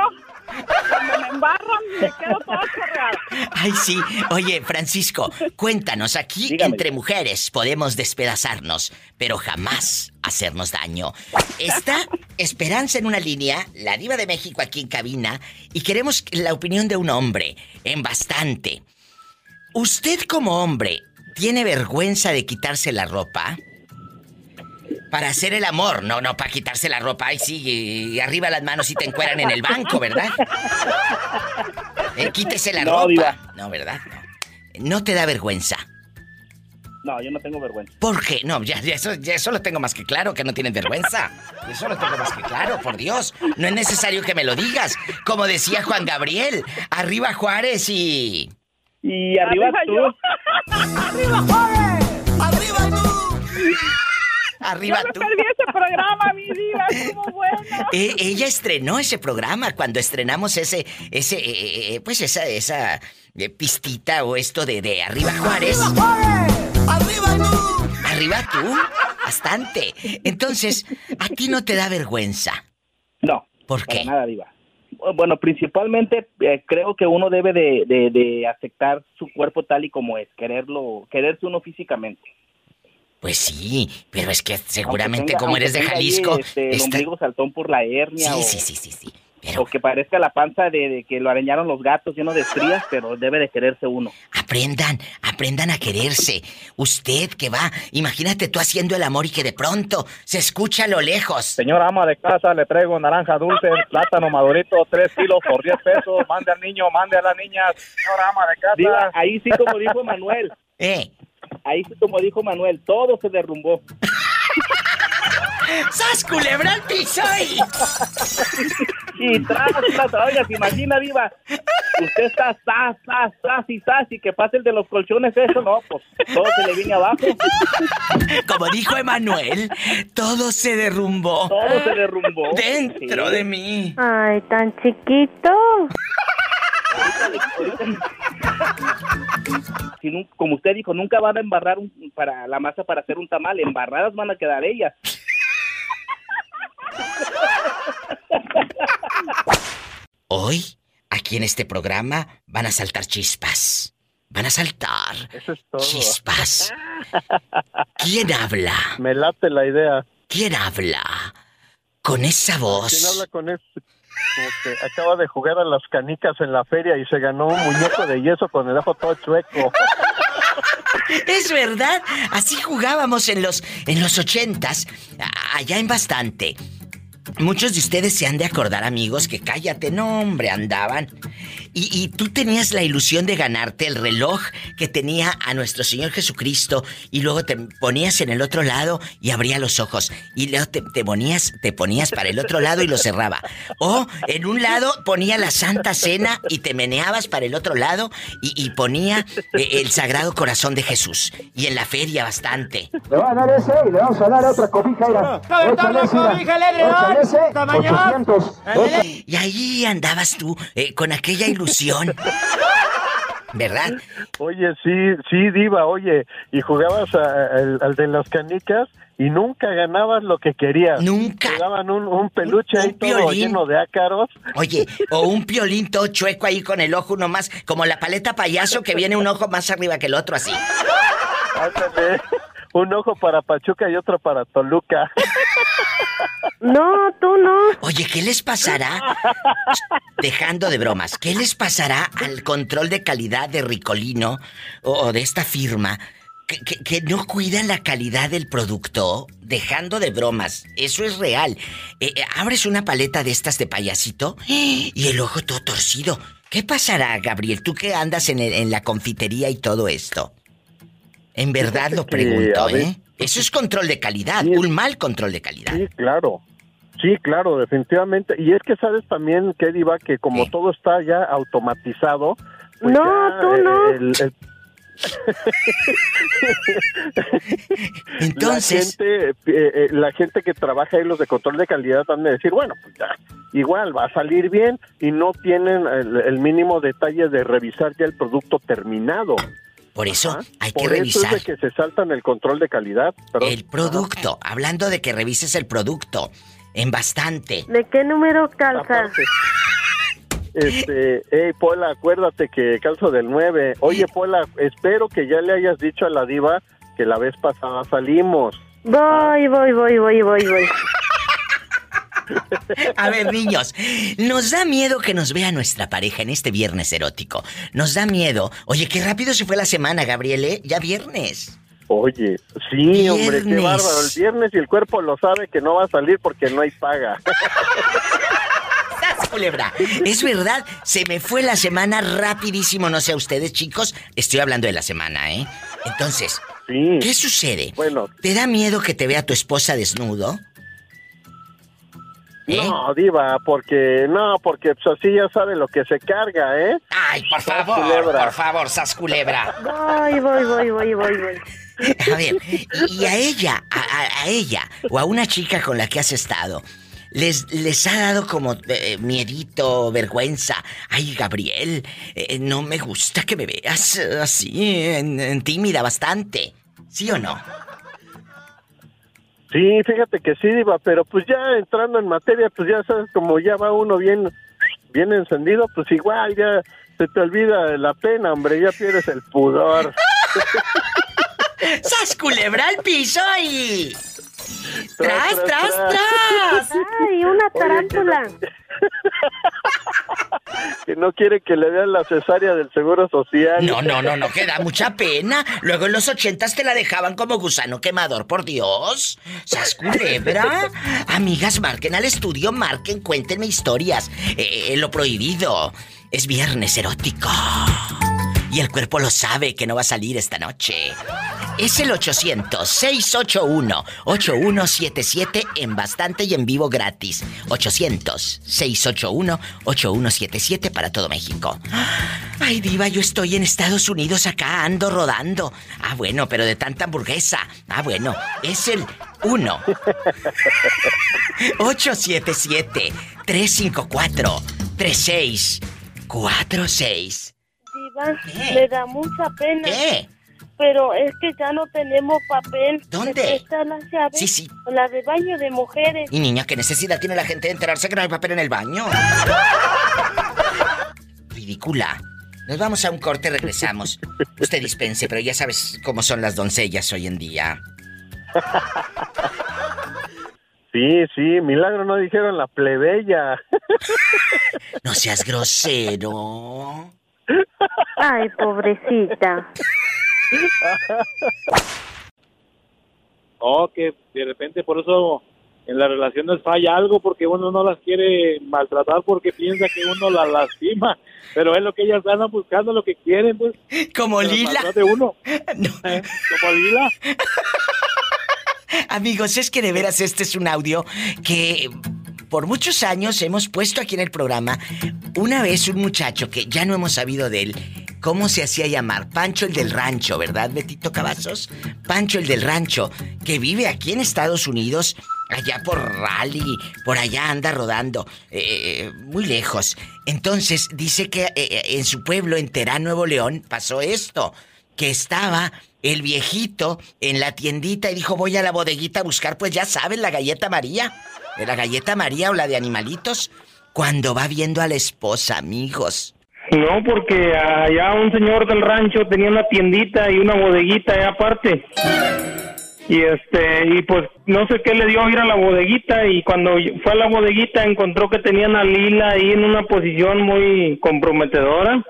Cuando me embarran, me quedo toda chorreada. Ay, sí. Oye, Francisco, cuéntanos, aquí entre mujeres podemos despedazarnos, pero jamás hacernos daño. Está Esperanza en una línea, la diva de México aquí en cabina, y queremos la opinión de un hombre, en bastante. ¿Usted como hombre tiene vergüenza de quitarse la ropa? Para hacer el amor, no, no, para quitarse la ropa. Ay, sí, y arriba las manos y te encueran en el banco, ¿verdad? Eh, quítese la No, ropa. diva. No, ¿verdad? No. No te da vergüenza. No, yo no tengo vergüenza. ¿Por qué? No, ya, ya eso, ya eso lo tengo más que claro, que no tienen vergüenza. Eso lo tengo más que claro, por Dios. No es necesario que me lo digas. Como decía Juan Gabriel, arriba Juárez y... Y arriba, tú. ¡Arriba, Juárez! ¡Arriba tú! Arriba Yo me tú. perdí ese programa, mi diva, estuvo bueno. Eh, ella estrenó ese programa cuando estrenamos ese, ese, eh, eh, pues esa, esa eh, pistita o esto de, de Arriba Juárez. ¡Arriba tú! Arriba tú, bastante. Entonces, ¿a ti no te da vergüenza? No. ¿Por qué? Para nada, diva. Bueno, principalmente eh, creo que uno debe de, de- de aceptar su cuerpo tal y como es, quererlo, quererse uno físicamente. Pues sí, pero es que seguramente tenga- como eres de Jalisco, este, el está- ombligo saltón por la hernia. Sí, o, sí, sí, sí, sí. O que parezca la panza de, de que lo arañaron los gatos lleno de estrías, pero debe de quererse uno. aprendan, aprendan a quererse. Usted que va, imagínate tú haciendo el amor y que de pronto se escucha a lo lejos. Señora ama de casa, le traigo naranja dulce, plátano madurito, tres kilos por 10 pesos. Mande al niño, mande a la niña. Señora ama de casa. Diva, ahí sí, como dijo Manuel. ¿Eh? Ahí sí, como dijo Manuel, todo se derrumbó. ¡Sas culebra al piso y... Y tras las oiga, se imagina, Diva. Usted está sas, sas, sas y sas y que pase el de los colchones, eso no, pues todo se le viene abajo. Como dijo Emanuel, todo se derrumbó. Todo se derrumbó. Dentro Sí. de mí. Ay, tan chiquito. Si como usted dijo, nunca van a embarrar un- para la masa para hacer un tamal, embarradas van a quedar ellas. Hoy, aquí en este programa, van a saltar chispas. Van a saltar Eso es todo. chispas. ¿Quién habla? Me late la idea. ¿Quién habla? Con esa ¿Quién voz. habla con eso? Que acaba de jugar a las canicas en la feria y se ganó un muñeco de yeso con el ojo todo chueco. Es verdad, así jugábamos en los en los ochentas, allá en bastante. Muchos de ustedes se han de acordar, amigos, que cállate, no, hombre, andaban. Y, y tú tenías la ilusión de ganarte el reloj que tenía a nuestro Señor Jesucristo y luego te ponías en el otro lado y abría los ojos. Y luego te, te ponías, te ponías para el otro lado y lo cerraba. O en un lado ponía la Santa Cena y te meneabas para el otro lado y, y ponía eh, el Sagrado Corazón de Jesús. Y en la feria bastante. Le va a dar ese y le vamos a dar otra cobija, mira. Échale ese, mira. Échale ese, 800. Échale. Y ahí andabas tú eh, con aquella ilusión. ¿Verdad? Oye, sí, sí, Diva, oye, y jugabas a- al, al de las canicas y nunca ganabas lo que querías. Nunca. Te daban un, un peluche ahí todo violín. lleno de ácaros. Oye, o un piolín todo chueco ahí con el ojo uno más, como la paleta payaso que viene un ojo más arriba que el otro así. Ándale, un ojo para Pachuca y otro para Toluca. No, tú no. Oye, ¿qué les pasará? Dejando de bromas, ¿qué les pasará al control de calidad de Ricolino o, o de esta firma que, que- que no cuidan la calidad del producto? Dejando de bromas, eso es real. Eh, eh, abres una paleta de estas de payasito y el ojo todo torcido. ¿Qué pasará, Gabriel? Tú que andas en, el- en la confitería y todo esto. En verdad lo que, pregunto, ver, ¿eh? Eso es control de calidad, un mal control de calidad. Sí, claro. Sí, claro, definitivamente. Y es que sabes también, que Diva, que como todo está ya automatizado. pues No, ya, tú eh, no. el- el- Entonces- La gente, eh, eh, la gente que trabaja ahí, los de control de calidad, van a decir, bueno, pues ya, igual va a salir bien y no tienen el, el mínimo detalle de revisar ya el producto terminado. Por eso hay que Por eso revisar es de que se saltan el control de calidad. Perdón. el producto. Hablando de que revises el producto en bastante. ¿De qué número calza? Este, hey, Pola, acuérdate que calzo del 9. Oye, Pola, espero que ya le hayas dicho a la diva que la vez pasada salimos. Voy, voy, voy, voy, voy, voy. A ver, niños, nos da miedo que nos vea nuestra pareja en este viernes erótico. Nos da miedo. Oye, qué rápido se fue la semana, Gabriele. Ya viernes. Oye, sí, hombre, qué bárbaro. El viernes y el cuerpo lo sabe que no va a salir porque no hay paga. ¡Sas, culebra! Es verdad, se me fue la semana rapidísimo, no sé a ustedes, chicos. Estoy hablando de la semana, ¿eh? Entonces, ¿qué sucede? Bueno. ¿Te da miedo que te vea tu esposa desnudo? ¿Eh? No, diva, porque no, porque pues así ya sabe lo que se carga, ¿eh? Ay, por favor, culebra. por favor, sas culebra. Voy, voy, voy, voy, voy, voy. A ver, y a ella, a, ella, o a una chica con la que has estado, les, les ha dado como eh, miedito, vergüenza. Ay, Gabriel, eh, no me gusta que me veas así, en, en tímida bastante. ¿Sí o no? Sí, fíjate que sí, diva, pero pues ya entrando en materia, pues ya sabes, como ya va uno bien, bien encendido, pues igual ya se te olvida la pena, hombre, ya pierdes el pudor. ¡Sas culebra al piso y... Tras, ¡Tras, tras! ¡Ay, una tarántula! que no quiere que le vean la cesárea del Seguro Social. No, no, no, no, que da mucha pena. Luego en los ochentas te la dejaban como gusano quemador, por Dios. ¿Sas culebra? Amigas, marquen al estudio, marquen, cuéntenme historias. Eh, lo prohibido. Es viernes erótico. Y el cuerpo lo sabe que no va a salir esta noche. Es el 800-681-8177 en bastante y en vivo gratis. 800-681-8177 para todo México. Ay, diva, yo estoy en Estados Unidos acá, ando rodando. Ah, bueno, pero de tanta hamburguesa. Ah, bueno, es el 1 877 354 3646. Diva, me da mucha pena. ¿Qué? Pero es que ya no tenemos papel. ¿Dónde? ¿Me prestas la llave? Sí, sí. La de baño de mujeres. Y niña, ¿qué necesidad tiene la gente de enterarse que no hay papel en el baño? Ridícula. Nos vamos a un corte, regresamos. Usted dispense, pero ya sabes cómo son las doncellas hoy en día. Sí, sí, milagro no dijeron la plebeya. No seas grosero. Ay, pobrecita. Oh, que de repente por eso en las relaciones falla algo porque uno no las quiere maltratar porque piensa que uno las lastima. Pero es lo que ellas andan buscando, lo que quieren, pues. Como Lila. maltrate uno. Eh, Como Lila. Amigos, es que de veras este es un audio que por muchos años hemos puesto aquí en el programa. Una vez un muchacho que ya no hemos sabido de él, ¿cómo se hacía llamar? Pancho el del rancho, ¿verdad, Betito Cavazos? Pancho el del rancho, que vive aquí en Estados Unidos, allá por Raleigh, por allá anda rodando, eh, muy lejos. Entonces dice que eh, en su pueblo, en Terán, Nuevo León, pasó esto que estaba el viejito en la tiendita y dijo voy a la bodeguita a buscar, pues ya saben, la galleta María. Eh, La galleta María o la de animalitos. Cuando va viendo a la esposa, amigos. No, porque allá un señor del rancho tenía una tiendita y una bodeguita allá aparte. Y este, y pues no sé qué le dio ir a la bodeguita y cuando fue a la bodeguita encontró que tenían a Lila ahí en una posición muy comprometedora.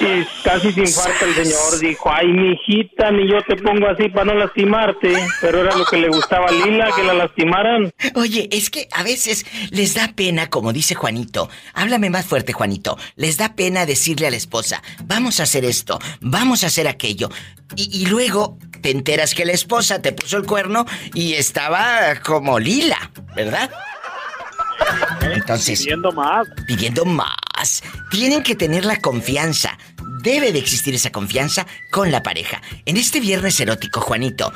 Y casi se infarta el señor, dijo, ay, mijita, ni yo te pongo así para no lastimarte. Pero era lo que le gustaba a Lila, que la lastimaran. Oye, es que a veces les da pena, como dice Juanito. Háblame más fuerte, Juanito. Les da pena decirle a la esposa, vamos a hacer esto, vamos a hacer aquello. Y, y luego te enteras que la esposa te puso el cuerno y estaba como lila, ¿verdad? Entonces. Pidiendo más. Pidiendo más. Tienen que tener la confianza debe de existir esa confianza con la pareja. En este viernes erótico, Juanito,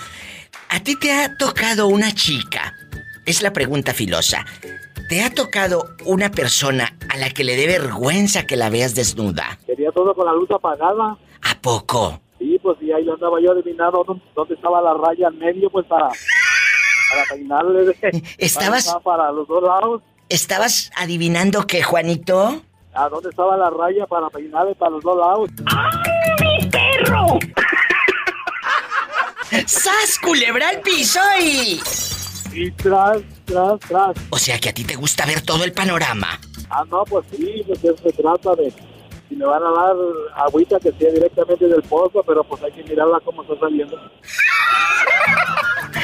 ¿a ti te ha tocado una chica? Es la pregunta filosa. ¿Te ha tocado una persona a la que le dé vergüenza que la veas desnuda? Quería todo con la luz apagada. ¿A poco? Sí, pues y ahí andaba yo adivinando dónde, estaba la raya en medio, pues para, para peinarle. ¿Estabas- Para, para los dos lados. ¿Estabas adivinando qué, Juanito? ¿A dónde estaba la raya para peinarle para los dos lados? ¡Mi perro! ¡Sas, culebra al piso y... Y tras, tras, tras. O sea que a ti te gusta ver todo el panorama. Ah, no, pues sí, pues eso se trata de... Si me van a dar agüita que sea directamente del pozo, pero pues hay que mirarla cómo está saliendo.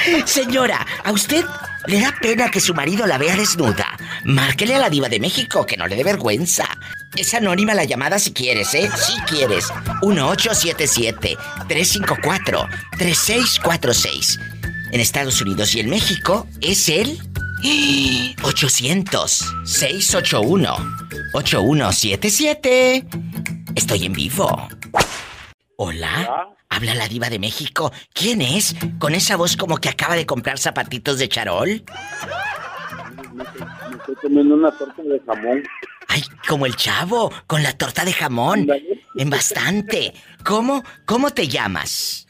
Señora, ¿a usted le da pena que su marido la vea desnuda? Márquele a la diva de México, que no le dé vergüenza. Es anónima la llamada si quieres, ¿eh? Si quieres. 1877-354-3646. En Estados Unidos y en México es el 800-681-8177. Estoy en vivo. Hola. Habla la diva de México. ¿Quién es? Con esa voz como que acaba de comprar zapatitos de charol. Me estoy comiendo una torta de jamón. Ay, como el chavo, con la torta de jamón. En bastante. ¿Cómo? ¿Cómo te llamas?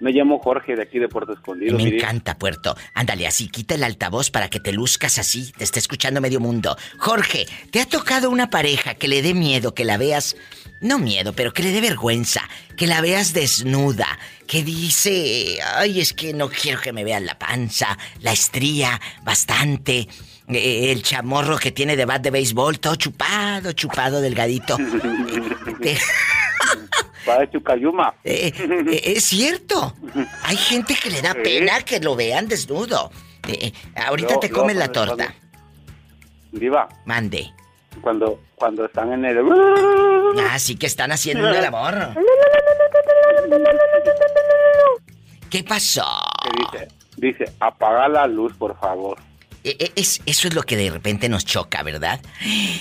Me llamo Jorge de aquí de Puerto Escondido. Me mire. encanta, Puerto. Ándale, así, quita el altavoz para que te luzcas así. Te está escuchando medio mundo. Jorge, ¿te ha tocado una pareja que le dé miedo que la veas? No miedo, pero que le dé vergüenza. Que la veas desnuda. Que dice, ay, es que no quiero que me vean la panza, la estría, bastante. Eh, el chamorro que tiene de bat de béisbol, todo chupado, chupado, delgadito. Eh, Para Chucayuma. eh, eh, es cierto. Hay gente que le da pena que lo vean desnudo. Eh, ahorita te yo comes la torta. Viva. Mande. Cuando, cuando están en el... Ah, sí que están haciendo el amor. ¿Qué pasó? Que dice, dice, apaga la luz, por favor. Eh, eh, Es, eso es lo que de repente nos choca, ¿verdad?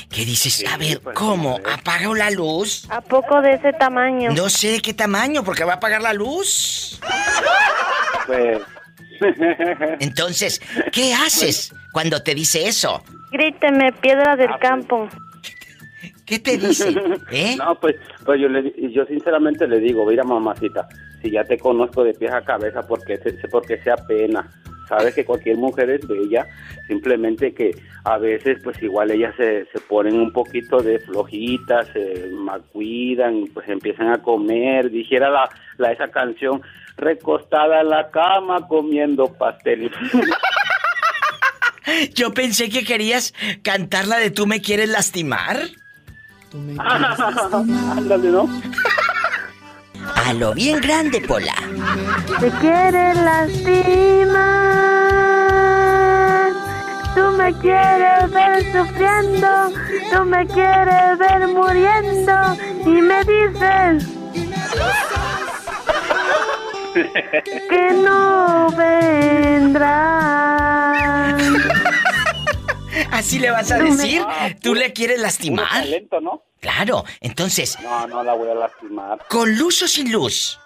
Que dices, a ver, ¿cómo? ¿Apago la luz? ¿A poco de ese tamaño? No sé de qué tamaño, porque va a apagar la luz. Pues... Entonces, ¿qué haces cuando te dice eso? Gríteme, piedra del campo. ¿Qué te dice? ¿Eh? No, pues, pues yo, le, yo sinceramente le digo, mira mamacita, si ya te conozco de pies a cabeza, porque porque sea pena. Sabes que cualquier mujer es bella, simplemente que a veces pues igual ellas se, se ponen un poquito de flojitas, se macuidan, pues empiezan a comer, dijera la, la esa canción, recostada en la cama comiendo pastel. Yo pensé que querías cantar la de Tú me quieres lastimar. Ándale, ¿no? A lo bien grande, Pola. Te quiere lastimar. Tú me quieres ver sufriendo. Tú me quieres ver muriendo. Y me dices que no vendrás. Así le vas a decir. Tú le quieres lastimar. talento, ¿no? Claro. Entonces, No, no la voy a lastimar. ¿con luz o sin luz?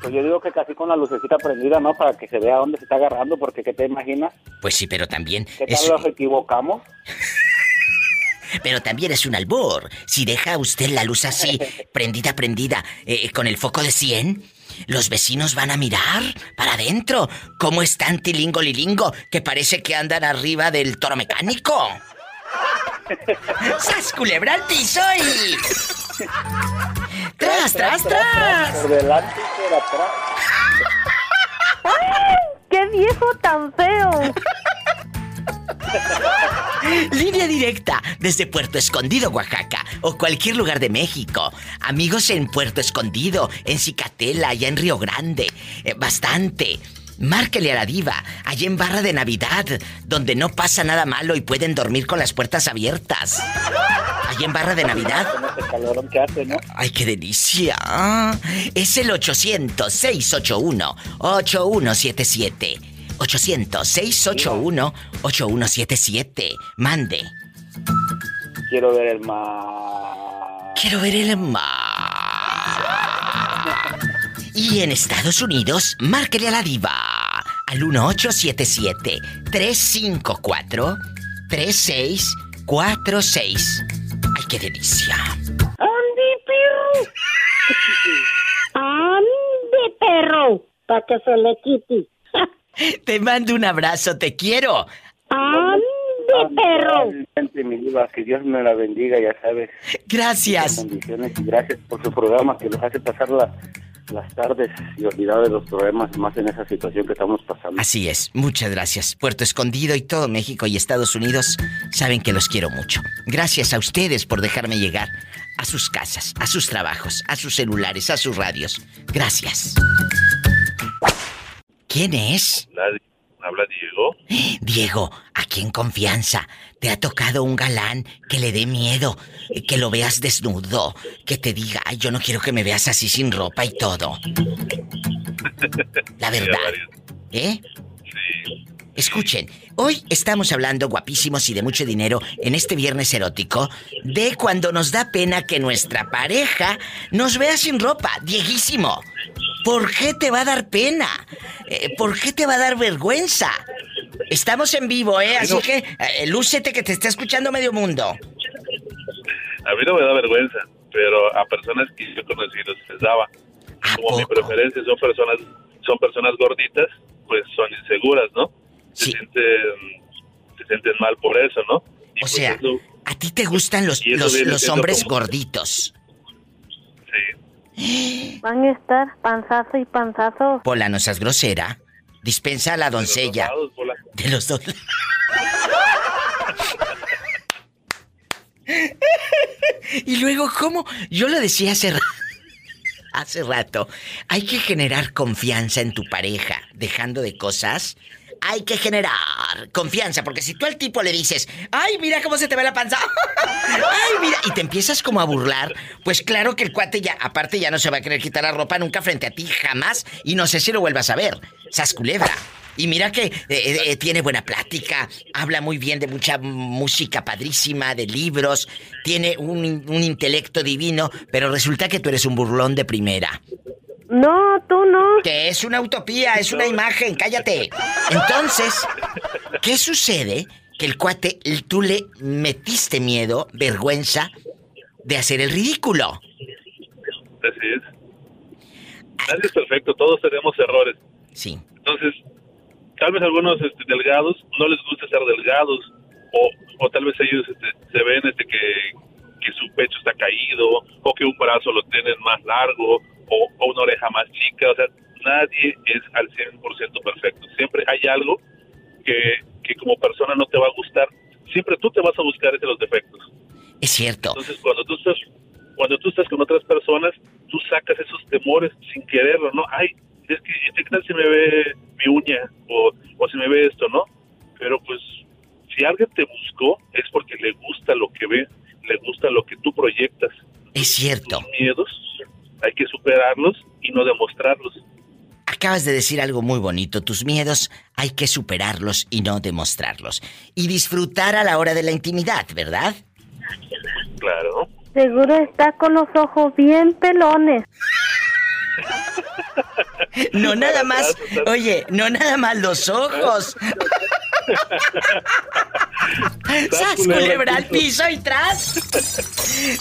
Pues yo digo que casi con la lucecita prendida, ¿no? Para que se vea dónde se está agarrando, porque ¿qué te imaginas? Pues sí, pero también ¿Qué tal es, nos equivocamos? pero también es un albor. Si deja usted la luz así, prendida, prendida, eh, con el foco de 100, los vecinos van a mirar para adentro. ¿Cómo están tilingo lilingo? Que parece que andan arriba del toro mecánico. ¡Sas culebra al piso y... ¡Tras, tras, tras! Por delante y por atrás. ¡Qué viejo tan feo! Línea directa desde Puerto Escondido, Oaxaca, o cualquier lugar de México. Amigos en Puerto Escondido, en Cicatela, allá en Río Grande. Eh, bastante. Márquele a la diva, allá en Barra de Navidad, donde no pasa nada malo y pueden dormir con las puertas abiertas. Allá en Barra de Navidad. ¡Ay, qué delicia! Es el 800-681-8177. 800-681-8177. Mande. Quiero ver el mar. Quiero ver el mar. Y en Estados Unidos, márquele a la diva al 1877-354-3646. ¡Ay, qué delicia! ¡Ande, perro! ¡Ande, perro! Para que se le quite. Te mando un abrazo, te quiero. ¡Ande, perro! Mi diva, que Dios me la bendiga, ya sabes. Gracias. Bendiciones y gracias por su programa que nos hace pasar la- las tardes y olvidar de los problemas, más en esa situación que estamos pasando. Así es, muchas gracias. Puerto Escondido y todo México y Estados Unidos saben que los quiero mucho. Gracias a ustedes por dejarme llegar a sus casas, a sus trabajos, a sus celulares, a sus radios. Gracias. ¿Quién es? Habla Diego. Diego, aquí en confianza. ¿Te ha tocado un galán que le dé miedo? Que lo veas desnudo, que te diga, ay, yo no quiero que me veas así sin ropa y todo. La verdad. ¿Eh? Escuchen, hoy estamos hablando guapísimos y de mucho dinero en este viernes erótico de cuando nos da pena que nuestra pareja nos vea sin ropa. Dieguísimo, ¿por qué te va a dar pena? Eh, ¿Por qué te va a dar vergüenza? Estamos en vivo, ¿eh? Así que eh, lúcete que te está escuchando medio mundo. A mí no me da vergüenza, pero a personas que yo conocí les daba. Como mi preferencia son personas, son personas gorditas, pues son inseguras, ¿no? Se sienten, se sienten mal por eso, ¿no? Y O pues sea, eso- a ti te gustan los, los, hombres como- gorditos. Van a estar panzazo y panzazo. Pola, no seas grosera. Dispensa a la doncella. De los dos. y luego, ¿cómo? Yo lo decía hace, ra- hace rato. Hay que generar confianza en tu pareja, dejando de cosas. Hay que generar confianza, porque si tú al tipo le dices, ay, mira cómo se te ve la panza, ay, mira, y te empiezas como a burlar, pues claro que el cuate ya, aparte ya no se va a querer quitar la ropa nunca frente a ti, jamás, y no sé si lo vuelvas a ver. Sas culebra. Y mira que eh, eh, tiene buena plática, habla muy bien de mucha música padrísima, de libros, tiene un intelecto divino, pero resulta que tú eres un burlón de primera. No, tú no. Que es una utopía, es una imagen, cállate. Entonces, ¿qué sucede? Que el cuate, tú le metiste miedo, vergüenza de hacer el ridículo. Así es. Nadie es perfecto, todos tenemos errores. Sí. Entonces, tal vez algunos este, delgados no les gusta ser delgados, o, o tal vez ellos este, se ven este, que, que su pecho está caído, o que un brazo lo tienen más largo, o, o una oreja más chica. O sea, nadie es al 100% perfecto. Siempre hay algo que, que como persona no te va a gustar. Siempre tú te vas a buscar ese los defectos. Es cierto. Entonces, cuando tú estás cuando tú estás con otras personas, tú sacas esos temores sin quererlo, ¿no? Ay, es que ¿qué tal si me ve mi uña o, o si me ve esto, ¿no? Pero pues si alguien te buscó es porque le gusta lo que ve, le gusta lo que tú proyectas. Es cierto. Tus miedos hay que superarlos y no demostrarlos. Acabas de decir algo muy bonito. Tus miedos hay que superarlos y no demostrarlos. Y disfrutar a la hora de la intimidad, ¿verdad? Claro. Seguro está con los ojos bien pelones. No nada más, oye, no nada más los ojos. ¡Sas, culebra al piso y tras!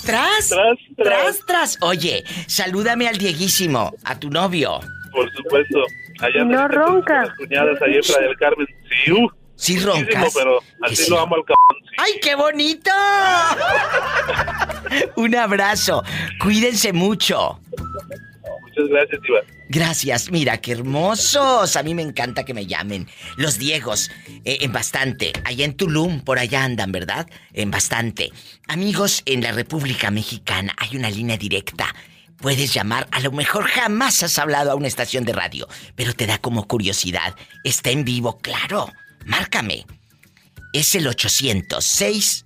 ¡Tras! ¡Tras, tras! Oye, salúdame al Dieguísimo, a tu novio. Por supuesto. Allá No ronca. Las cuñadas ahí en del Carmen. Sí, uh, Sí roncas. pero así sí. lo amo al cabrón. ¡Ay, qué bonito! Un abrazo. Cuídense mucho. Muchas gracias. Gracias, mira, qué hermosos. A mí me encanta que me llamen. Los Diegos, eh, en bastante. Allá en Tulum, por allá andan, ¿verdad? En bastante. Amigos, en la República Mexicana hay una línea directa. Puedes llamar, a lo mejor jamás has hablado a una estación de radio, pero te da como curiosidad. Está en vivo, claro. Márcame. Es el 806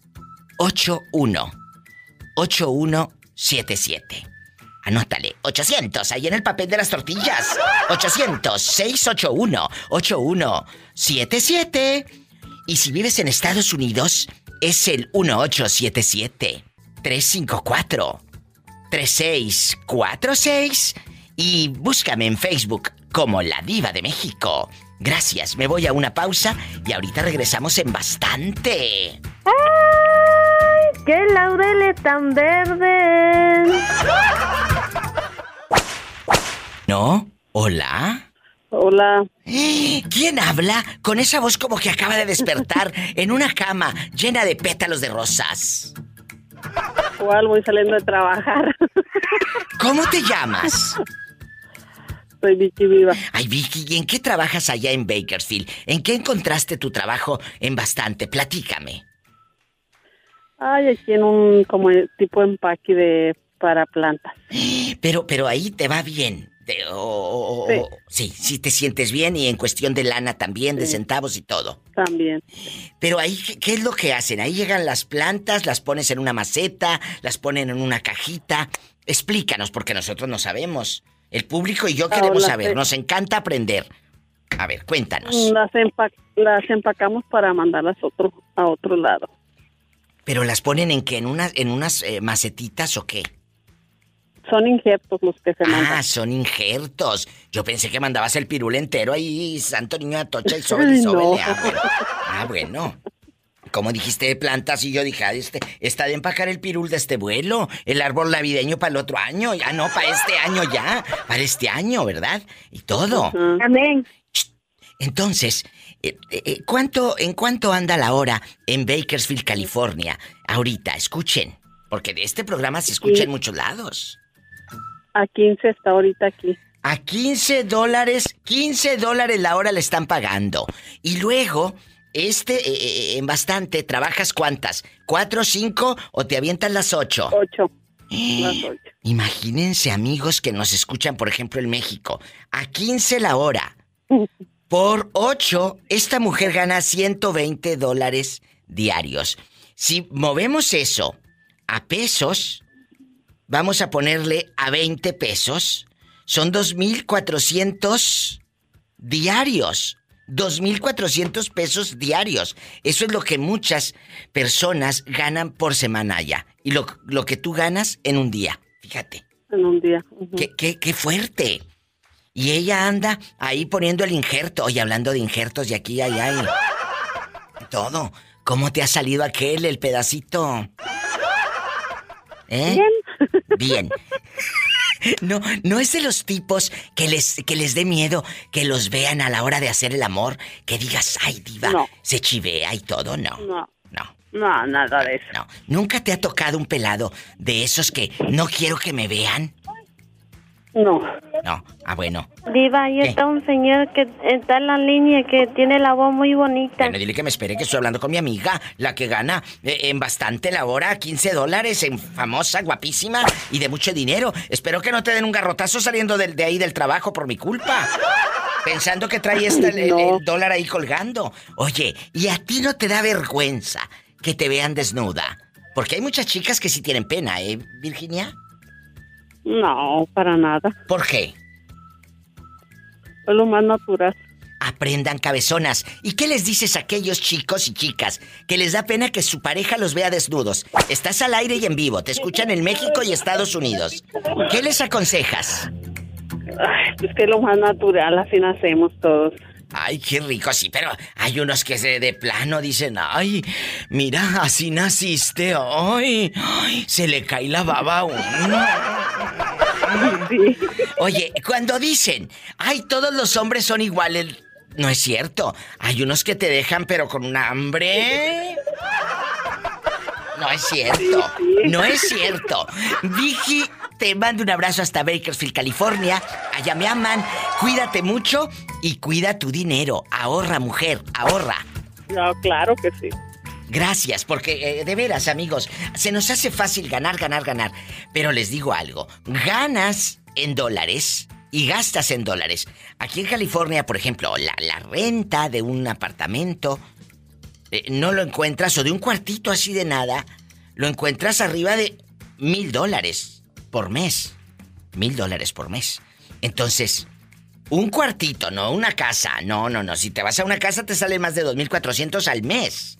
81 8177. Anótale, 800, ahí en el papel de las tortillas. 800-681-8177. Y si vives en Estados Unidos, es el 3646 y búscame en Facebook como La Diva de México. Gracias, me voy a una pausa y ahorita regresamos en bastante. ¡Ay! ¡Qué laureles tan verdes! ¿No? ¿Hola? Hola. ¿Quién habla con esa voz como que acaba de despertar en una cama llena de pétalos de rosas? ¿Cuál? Voy saliendo de trabajar. ¿Cómo te llamas? Soy Vicky Viva. Ay, Vicky, ¿y en qué trabajas allá en Bakersfield? ¿En qué encontraste tu trabajo en bastante? Platícame. Ay, aquí en un como tipo empaque de para plantas. Pero, pero ahí te va bien. O- Sí. o- sí, sí te sientes bien y en cuestión de lana también, de centavos y todo. También. Pero ahí, ¿qué, es lo que hacen? Ahí llegan las plantas, las pones en una maceta, las ponen en una cajita. Explícanos, porque nosotros no sabemos. El público y yo queremos Ahora saber. Nos encanta aprender. A ver, cuéntanos. Las empacamos para mandarlas otro, a otro lado. ¿Pero las ponen en qué? ¿En, unas en unas eh, macetitas o qué? Son injertos los que se mandan. Ah, son injertos. Yo pensé que mandabas el pirul entero ahí, santo niño atocha y sobre y sobre. no. Ah, bueno. Ah, bueno. Como dijiste de plantas y yo dije, ah, este, está de empacar el pirul de este vuelo, el árbol navideño para el otro año, ya no, para este año ya, para este año, ¿verdad? Y todo. Amén. Entonces, eh, eh, ¿cuánto, ¿en cuánto anda la hora en Bakersfield, California? Ahorita, escuchen, porque de este programa se escucha Sí. en muchos lados. A 15 está ahorita aquí. A 15 dólares, 15 dólares la hora le están pagando. Y luego, este, eh, eh, en bastante, ¿trabajas cuántas? ¿Cuatro, cinco o te avientas las ocho? Ocho. Las ocho. Imagínense, amigos que nos escuchan, por ejemplo, en México. A 15 la hora. Por 8, esta mujer gana 120 dólares diarios. Si movemos eso a pesos, vamos a ponerle a 20 pesos. Son 2.400 diarios. 2.400 pesos diarios. Eso es lo que muchas personas ganan por semana ya. Y lo, lo que tú ganas en un día. Fíjate. En un día. Qué, qué, qué fuerte. Y ella anda ahí poniendo el injerto. Oye, hablando de injertos de aquí y allá y... Todo. ¿Cómo te ha salido aquel, el pedacito? ¿Eh? Bien. No, no es de los tipos que les, que les dé miedo que los vean a la hora de hacer el amor, que digas, ay, diva, No. se chivea y todo, no. No. No. No, nada de eso. No. ¿Nunca te ha tocado un pelado de esos que no quiero que me vean? No. No. Ah, bueno. Diva, ahí ¿Qué? está un señor que está en la línea que tiene la voz muy bonita. Bueno, dile que me espere que estoy hablando con mi amiga, la que gana eh, en bastante la hora, 15 dólares, en famosa, guapísima y de mucho dinero. Espero que no te den un garrotazo saliendo de, ahí del trabajo por mi culpa. Pensando que trae este, el, el- No. el dólar ahí colgando. Oye, ¿y a ti no te da vergüenza que te vean desnuda? Porque hay muchas chicas que sí tienen pena, ¿eh, Virginia? No, para nada. ¿Por qué? Es lo más natural. Aprendan cabezonas. ¿Y qué les dices a aquellos chicos y chicas que les da pena que su pareja los vea desnudos? Estás al aire y en vivo, te escuchan en México y Estados Unidos. ¿Qué les aconsejas? Ay, es que es lo más natural, así nacemos todos. Ay, qué rico, sí, pero hay unos que se de plano dicen, ay, mira, así naciste, ay, ay, se le cae la baba a uno. Oye, cuando dicen, ay, todos los hombres son iguales, no es cierto. Hay unos que te dejan, pero con un hambre. No es cierto. No es cierto. Vicky, te mando un abrazo hasta Bakersfield, California. Allá me aman. Cuídate mucho y cuida tu dinero. Ahorra, mujer, ahorra. No, claro que sí. Gracias, porque eh, de veras, amigos, se nos hace fácil ganar, ganar, ganar. Pero les digo algo, ganas en dólares y gastas en dólares. Aquí en California, por ejemplo, la, la renta de un apartamento eh, no lo encuentras, o de un cuartito así de nada, lo encuentras arriba de mil dólares por mes. Mil dólares por mes. Entonces, un cuartito, no una casa. No, no, no. Si te vas a una casa te sale más de 2.400 al mes.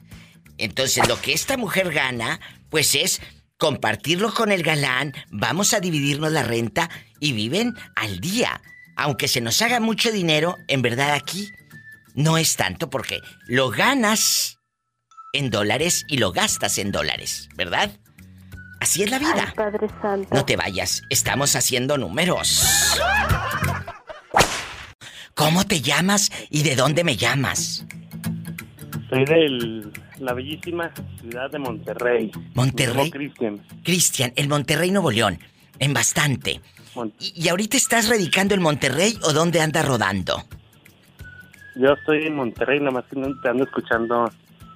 Entonces, lo que esta mujer gana, pues es compartirlo con el galán, vamos a dividirnos la renta y viven al día. Aunque se nos haga mucho dinero, en verdad aquí no es tanto porque lo ganas en dólares y lo gastas en dólares, ¿verdad? Así es la vida. Ay, Padre Santo. No te vayas, estamos haciendo números. ¿Cómo te llamas y de dónde me llamas? Soy de la bellísima ciudad de Monterrey. Monterrey. Cristian. Cristian, en Monterrey, Nuevo León. En bastante. ¿Y, y ahorita estás radicando en Monterrey o dónde andas rodando? Yo estoy en Monterrey, nada más que no te ando escuchando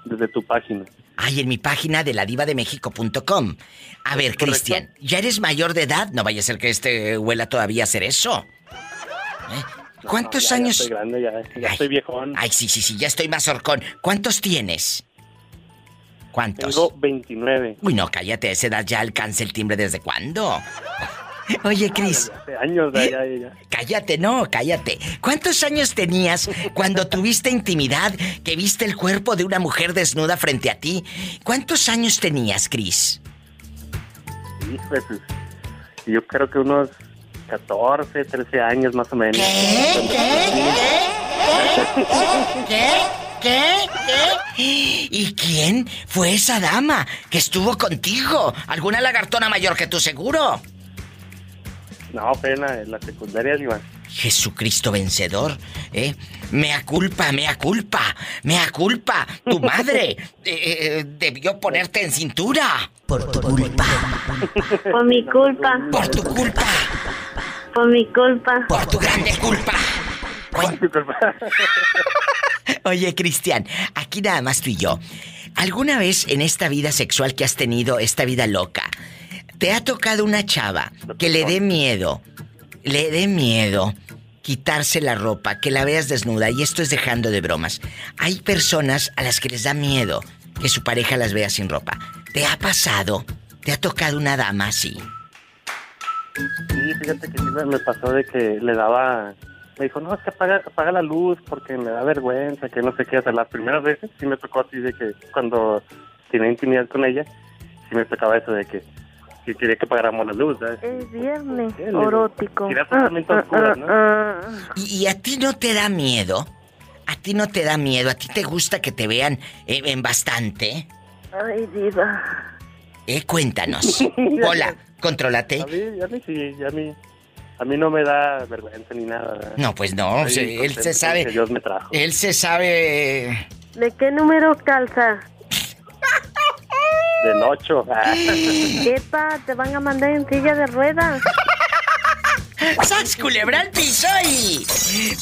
desde tu página. Ay, en mi página de ladivademexico.com. A ver, Cristian, ¿ya eres mayor de edad? No vaya a ser que este huela todavía a hacer eso. ¿Eh? ¿Cuántos No, ya- años? Ya estoy grande, ya, ya estoy viejón. Ay, sí, sí, sí, ya estoy más horcón. ¿Cuántos tienes? ¿Cuántos? Tengo 29. Uy, no, cállate, a esa edad ya alcanza el timbre desde cuándo. Oye, Cris. Años. Cállate, no, cállate. ¿Cuántos años tenías cuando tuviste intimidad que viste el cuerpo de una mujer desnuda frente a ti? ¿Cuántos años tenías, Cris? Pues, yo creo que unos 14, 13 años más o menos. ¿Qué? ¿Qué? ¿Qué? ¿Y quién fue esa dama que estuvo contigo? ¿Alguna lagartona mayor que tú seguro? No, pena, en la secundaria, Diva. Jesucristo vencedor, ¿eh? Mea culpa, mea culpa, mea culpa. Tu madre eh, eh, debió ponerte en cintura. Por tu culpa. Por mi culpa. Por tu culpa. Por mi culpa. Por tu grande culpa. Oye, Cristian, aquí nada más tú y yo. ¿Alguna vez en esta vida sexual que has tenido, esta vida loca, te ha tocado una chava que le dé miedo, le dé miedo quitarse la ropa, que la veas desnuda, y esto es dejando de bromas. Hay personas a las que les da miedo que su pareja las vea sin ropa. ¿Te ha pasado? ¿Te ha tocado una dama así? Sí, fíjate que sí me me pasó de que le daba... Me dijo, no, es que apaga, apaga la luz porque me da vergüenza, que no sé qué. Sea, las primeras veces sí me tocó así de que cuando tenía intimidad con ella, sí me tocaba eso de que, que quería que apagáramos la luz, ¿sabes? Es viernes erótico. Ah, ah, ¿no? ah, ¿Y, y a ti no te da miedo? ¿A ti no te da miedo? ¿A ti te gusta que te vean eh, en bastante? Ay, diva. Eh, cuéntanos. Hola, contrólate. A mí, a mí sí, a mí, a mí no me da vergüenza ni nada. No, pues no, se- él se sabe. Dios me trajo. Él se sabe. ¿De qué número calza? Del 8. Epa, te van a mandar en silla de ruedas. ¡Sas, culebra al piso y...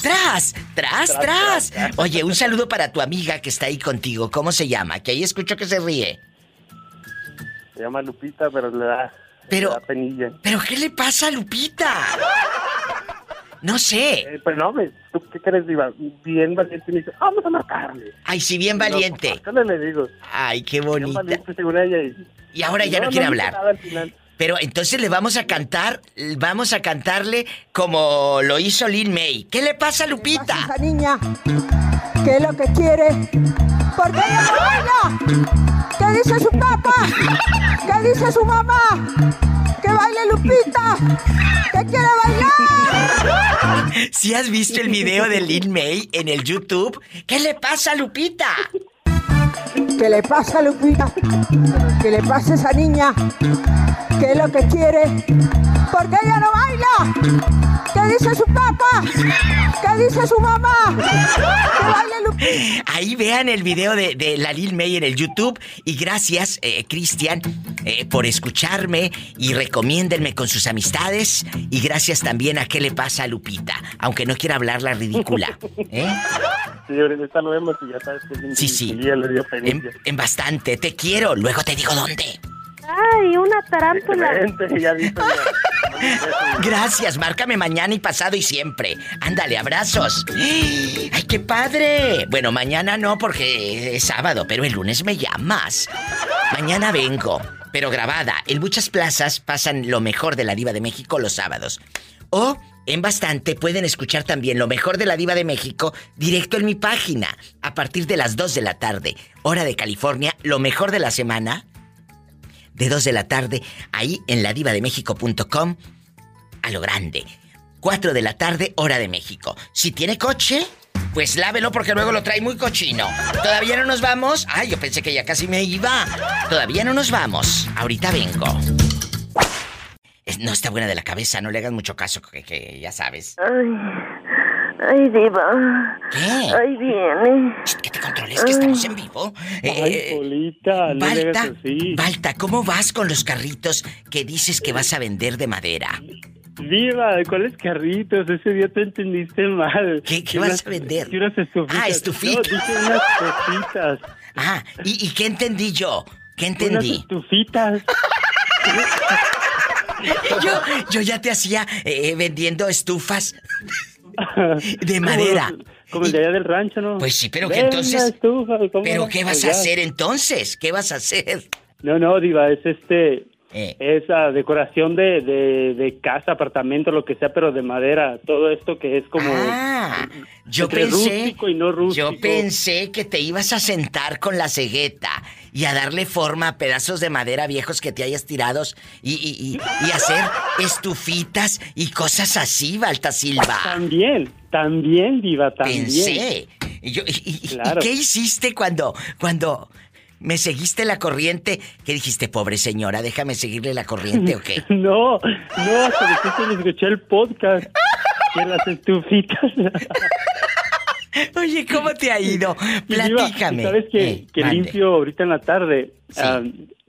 ¡Tras! ¡Tras, Tras, tras! tras. Oye, un saludo para tu amiga que está ahí contigo. ¿Cómo se llama? Que ahí escucho que se ríe. Se llama Lupita, pero le da, Pero- le da penilla. ¿Pero qué le pasa a Lupita? No sé. Eh, pero no, me- ¿tú qué crees, Diva? Bien valiente y me dice, vamos a matarle. Ay, sí, bien valiente. No, pues, ¿qué le digo? Ay, qué Bien bonita. valiente según ella. Y, Y ahora ya no, quiere dice hablar. nada al final. Pero entonces le vamos a cantar, vamos a cantarle como lo hizo Lin May. ¿Qué le pasa a Lupita? Esa niña, ¿qué es lo que quiere? ¿Por qué no baila? ¿Qué dice su papá? ¿Qué dice su mamá? ¡Que baile Lupita! ¡Que quiere bailar! Si has visto el video de Lin May en el YouTube, ¿qué le pasa a Lupita? ¿Qué le pasa a Lupita? ¿Qué le pasa a esa niña? ¿Qué es lo que quiere? ¿Por qué ella no baila? ¿Qué dice su papá? ¿Qué dice su mamá? ¡Que baile Lupita! Ahí vean el video de, de la Lil May en el YouTube. Y gracias, eh, Cristian, eh, por escucharme y recomiéndenme con sus amistades. Y gracias también a qué le pasa a Lupita, aunque no quiera hablar la ridícula. ¿eh? Sí, ahorita lo vemos y ya sabes que bien Sí, sí. le En, en bastante, te quiero. Luego te digo dónde. Ay, una tarántula. Vente, ya dijo ya. Gracias, márcame mañana y pasado y siempre. Ándale, abrazos. ¡Ay, qué padre! Bueno, mañana no porque es sábado, pero el lunes me llamas. Mañana vengo, pero grabada. En muchas plazas pasan lo mejor de la Diva de México los sábados. O en bastante pueden escuchar también lo mejor de la Diva de México directo en mi página. A partir de las 2 de la tarde, hora de California, lo mejor de la semana de 2 de la tarde, ahí en ladivademéxico.com, a lo grande. 4 de la tarde, hora de México. Si tiene coche, pues lávelo porque luego lo trae muy cochino. ¿Todavía no nos vamos? Ay, yo pensé que ya casi me iba. Todavía no nos vamos. Ahorita vengo. No está buena de la cabeza, no le hagas mucho caso, que, que ya sabes. Ay, ay, diva. ¿Qué? Ay, viene. Que te controles, que estamos en vivo. Ay, Polita, no Balta, así. Balta, ¿cómo vas con los carritos que dices que vas a vender de madera? Viva, ¿cuáles carritos? Ese día te entendiste mal. ¿Qué, qué Unas- vas a vender? que unas estufitas. Ah, estufitas. No, dije unas cositas. Ah, ¿y, y qué entendí yo? ¿Qué Unas entendí? estufitas. Yo, yo ya te hacía eh, vendiendo estufas de madera. Como el de allá del rancho, ¿no? Pues sí, pero que entonces- estufa, ¿cómo ¿Pero qué vas a hacer entonces? ¿Qué vas a hacer? No, no, Diva, es este. Eh. Esa decoración de, de, de casa, apartamento, lo que sea, pero de madera. Todo esto que es como. Ah, yo pensé, y no yo pensé que te ibas a sentar con la cegueta y a darle forma a pedazos de madera viejos que te hayas tirados y, y, y, y hacer estufitas y cosas así, Balta Silva. También, también, Diva, también. Pensé. Y yo- y- y- y Claro. qué hiciste cuando, cuando me seguiste la corriente? ¿Qué dijiste, pobre señora? Déjame seguirle la corriente o qué? No, no, hasta después cuando escuché el podcast. Que las estufitas. Oye, ¿cómo te ha ido? Platícame. ¿Sabes que, Eh, que limpio ahorita en la tarde? Ah,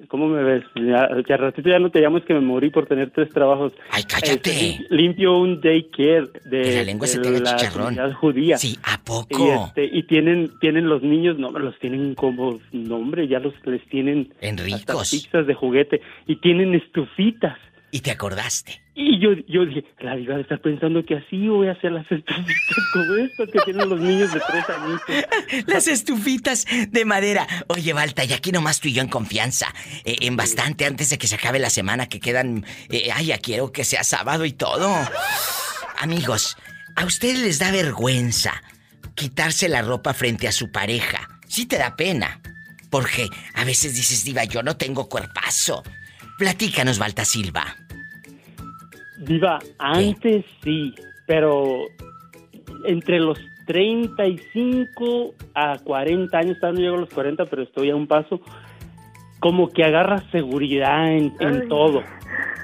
¿Cómo me ves? Ya, ratito ya no te llamo, es que me morí por tener tres trabajos. ¡Ay, cállate! Este, limpio un daycare de, Que la lengua se te la comunidad judía. Sí, ¿a Y, poco? este, y tienen tienen los niños, no, los tienen como nombre, ya los les tienen En hasta ricos. pizzas de juguete y tienen estufitas. Y te acordaste. Y yo, yo dije, la diva de estar pensando que así voy a hacer las estufitas como estas que tienen los niños de tres añitos. Las estufitas de madera. Oye, Balta, y aquí nomás tú y yo en confianza. eh, en bastante antes de que se acabe la semana, que quedan. eh, ay, ya quiero que sea sábado y todo. Amigos, ¿a ustedes les da vergüenza quitarse la ropa frente a su pareja? Sí te da pena. Porque a veces dices, Diva, yo no tengo cuerpazo. Platícanos, Balta Silva. Diva, antes sí, pero entre los 35 a 40 años, todavía no llego a los 40, pero estoy a un paso, como que agarras seguridad en, en todo.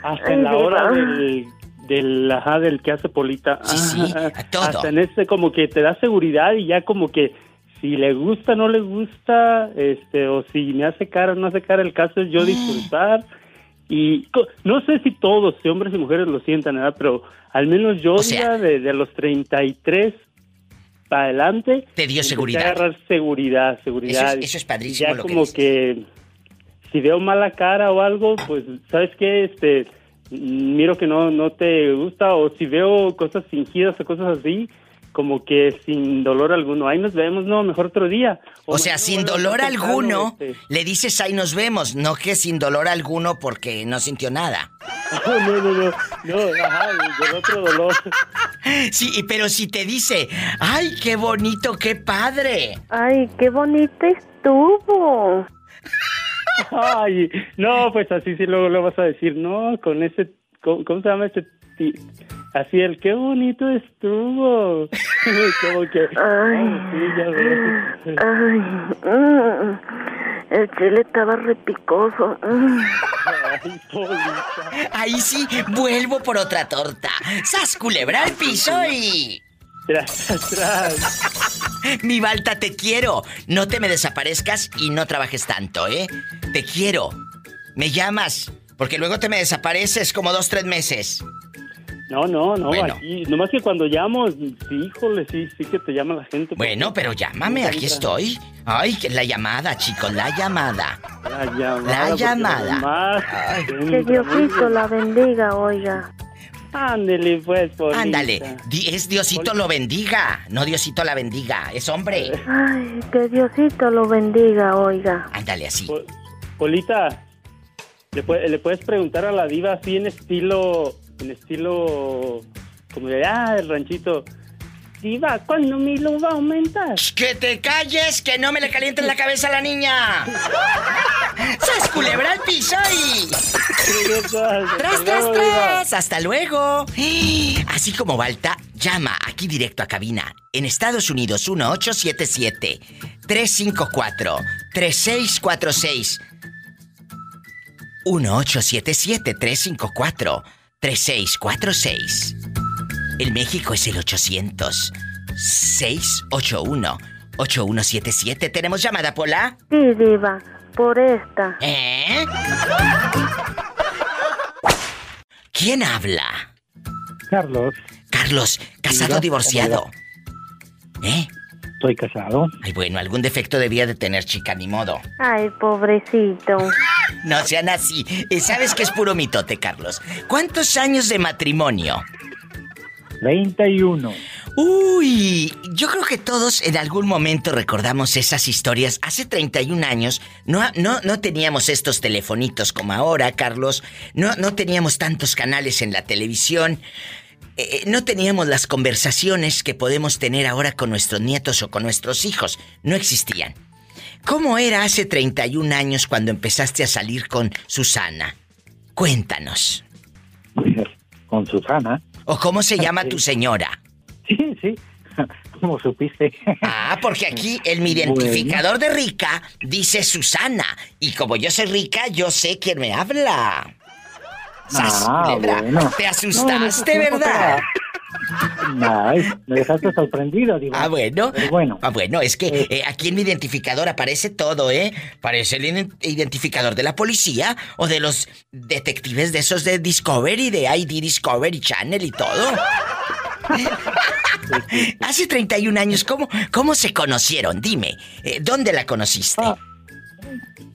Hasta Ay, en la hora del, del, ajá, del que hace Polita. Sí, sí, Ajá, a todo. Hasta en ese como que te da seguridad y ya como que si le gusta, no le gusta, este, o si me hace cara, no hace cara, el caso es yo disfrutar. Y no sé si todos, si hombres y mujeres lo sientan, ¿verdad? Pero al menos yo, sea- Diva, de, de los 33 para adelante... Te dio seguridad. agarrar seguridad, seguridad. Eso es- eso es padrísimo Ya lo que como que si veo mala cara o algo, pues, ¿sabes qué? Este, miro que no, no te gusta o si veo cosas fingidas o cosas así, como que sin dolor alguno. Ahí nos vemos, no, mejor otro día. O sea, sin dolor alguno, le dices ahí nos vemos, no que sin dolor alguno porque no sintió nada. No, no, no, no, no, ajá, del otro dolor. Sí, y- pero si te dice, ay, qué bonito, qué padre. Ay, qué bonito estuvo. Ay, no, pues así sí luego lo vas a decir, no, con ese, ¿cómo, cómo se llama ese? Así el, qué bonito estuvo. Como que, Ay, sí, ya ves. ay, mm, el chile estaba repicoso. mm. Ay. Ahí sí, vuelvo por otra torta. ¡Sas culebra al piso y... Tras, tras. Mi Balta, te quiero. No te me desaparezcas y no trabajes tanto, ¿eh? Te quiero. Me llamas, porque luego te me desapareces como dos, tres meses. No, no, no, Bueno. aquí, nomás que cuando llamo, sí, híjole, sí, sí que te llama la gente. Bueno, pero llámame, aquí estoy. Ay, que la llamada, chicos, la llamada. La llamada. La llamada. además, Que Diosito la bendiga, oiga. Ándele, pues, Polita. Ándale, di- es Diosito lo bendiga, no Diosito la bendiga, es hombre. Ay, que Diosito lo bendiga, oiga. Ándale así. Pol- Polita, ¿le, pue- le puedes preguntar a la diva así en estilo, en estilo, como de, ah, el ranchito. Diva, ¿cuándo mi luz va a aumentar? ¡Que te calles! ¡Que no me le calientes la cabeza a la niña! ¡Sas, culebra al piso y... ¡Tras, tras, tras! ¡Hasta luego! Así como Balta, llama aquí directo a cabina. En Estados Unidos, 1877-354-3646. 1877-354-3646. El México es el 800 681 8177. ¿Tenemos llamada, Pola? Sí, Diva, por esta. ¿Eh? ¿Quién habla? Carlos. Carlos, casado divorciado. ¿Eh? Estoy casado. Ay, bueno, algún defecto debía de tener, chica, ni modo. Ay, pobrecito. No sean así. Eh, Sabes que es puro mitote, Carlos. ¿Cuántos años de matrimonio? 31. Uy, yo creo que todos en algún momento recordamos esas historias. Hace 31 años no, no, no teníamos estos telefonitos como ahora, Carlos. No, no teníamos tantos canales en la televisión. Eh, no teníamos las conversaciones que podemos tener ahora con nuestros nietos o con nuestros hijos. No existían. ¿Cómo era hace 31 años cuando empezaste a salir con Susana? Cuéntanos. Con Susana. ¿O cómo se llama tu señora? Sí, sí. ¿Cómo supiste? Ah, porque aquí el mi identificador de rica dice Susana. Y como yo soy rica, yo sé quién me habla. ¡Sas, Ah, bueno. Te No, asustaste, ¿verdad? Ay, me dejaste sorprendido, digo. Ah, bueno. Bueno. Ah, bueno, es que eh, aquí en mi identificador aparece todo, ¿eh? Parece el ident- identificador de la policía o de los detectives de esos de Discovery, de ID Discovery Channel y todo. Hace 31 años, ¿cómo, cómo se conocieron? Dime, eh, ¿dónde la conociste?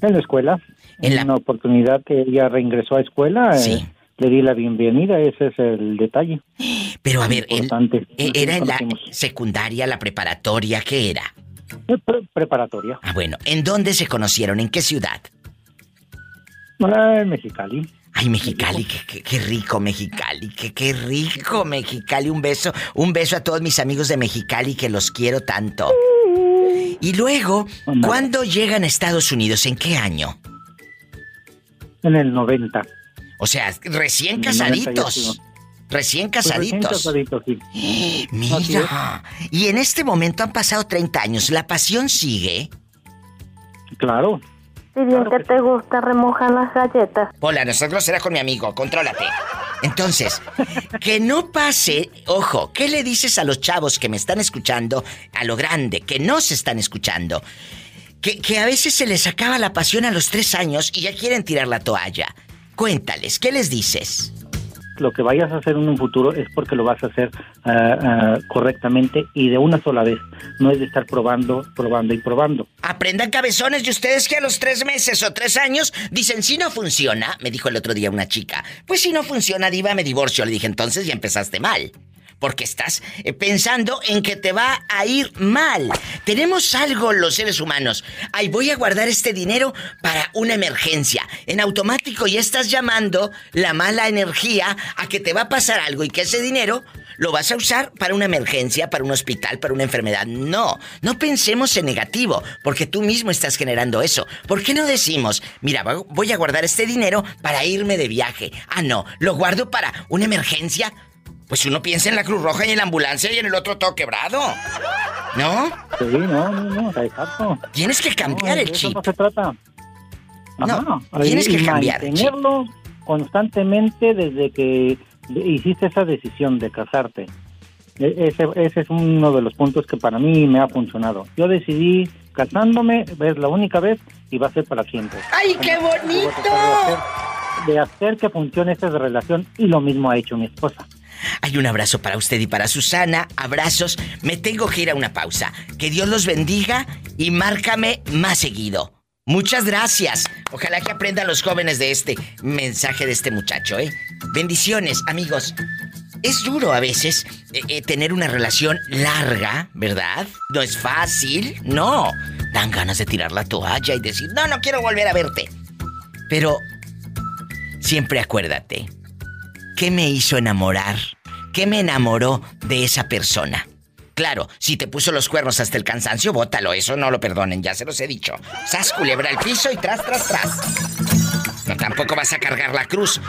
En la escuela. En una oportunidad que ella reingresó a escuela. eh, le di la bienvenida, ese es el detalle. Pero a ver, eh, ¿era en la secundaria, la preparatoria? ¿Qué era? Pre- preparatoria. Ah, bueno, ¿en dónde se conocieron? ¿En qué ciudad? Ah, en Mexicali. Ay, Mexicali, qué, qué- qué rico Mexicali, qué, qué rico Mexicali. Un beso, un beso a todos mis amigos de Mexicali que los quiero tanto. Y luego, ¿cuándo llegan a Estados Unidos? ¿En qué año? En el 90. O sea, recién 90 ya casaditos. Recién Pues recién casaditos. casaditos, sí. Mira. Y en este momento han pasado 30 años. ¿La pasión sigue? Claro. Si bien que te gusta remojar las galletas. Hola, nosotros será con mi amigo, contrólate. Entonces, que no pase, ojo, ¿qué le dices a los chavos que me están escuchando, a lo grande, que no se están escuchando? Que, que a veces se les acaba la pasión a los tres años y ya quieren tirar la toalla. Cuéntales, ¿qué les dices? Lo que vayas a hacer en un futuro es porque lo vas a hacer ah, ah, correctamente y de una sola vez. No es de estar probando, probando y probando. Aprendan cabezones de ustedes que a los tres meses o tres años dicen si no funciona, me dijo el otro día una chica. Pues si no funciona, diva, me divorcio. Le dije, entonces ya empezaste mal. Porque estás eh, pensando en que te va a ir mal. Tenemos algo los seres humanos. Ay, voy a guardar este dinero para una emergencia. En automático ya estás llamando la mala energía a que te va a pasar algo y que ese dinero lo vas a usar para una emergencia, para un hospital, para una enfermedad. No, no pensemos en negativo, porque tú mismo estás generando eso. ¿Por qué no decimos, mira, voy a guardar este dinero para irme de viaje? Ah, no, lo guardo para una emergencia. Pues uno piensa en la Cruz Roja y en la ambulancia y en el otro todo quebrado. ¿No? Sí, no, no, no, exacto. Tienes que cambiar No, el chip. No se trata. No, tienes que cambiar el chip. mantenerlo constantemente desde que hiciste esa decisión de casarte. E- Ese, ese es uno de los puntos que para mí me ha funcionado. Yo decidí casándome, es la única vez y va a ser para siempre. ¡Ay, qué tratar de bonito! hacer- De hacer que funcione esta relación y lo mismo ha hecho mi esposa. Hay un abrazo para usted y para Susana. Abrazos. Me tengo que ir a una pausa. Que Dios los bendiga y márcame más seguido. Muchas gracias. Ojalá que aprendan los jóvenes de este mensaje de este muchacho, ¿eh? Bendiciones, amigos. Es duro a veces eh, eh, tener una relación larga, ¿verdad? No es fácil, no. Dan ganas de tirar la toalla y decir, no, no quiero volver a verte. Pero siempre acuérdate, ¿qué me hizo enamorar? ¿Qué me enamoró de esa persona? Claro, si te puso los cuernos hasta el cansancio, bótalo, eso no lo perdonen, ya se los he dicho. Sas culebra al piso y tras, tras, tras. vas a cargar la cruz.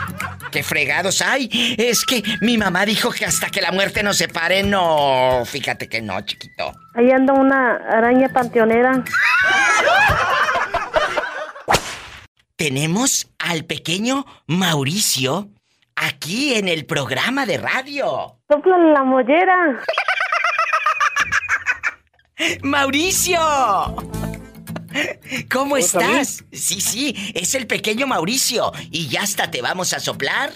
¡Qué fregados! ¡Ay! Es que mi mamá dijo que hasta que la muerte nos separe, no. Fíjate que no, chiquito. Ahí anda una araña panteonera. Tenemos al pequeño Mauricio aquí en el programa de radio. Sopla la mollera. ¡Mauricio! ¿Cómo estás? Sí, sí, es el pequeño Mauricio. Y ya hasta te vamos a soplar.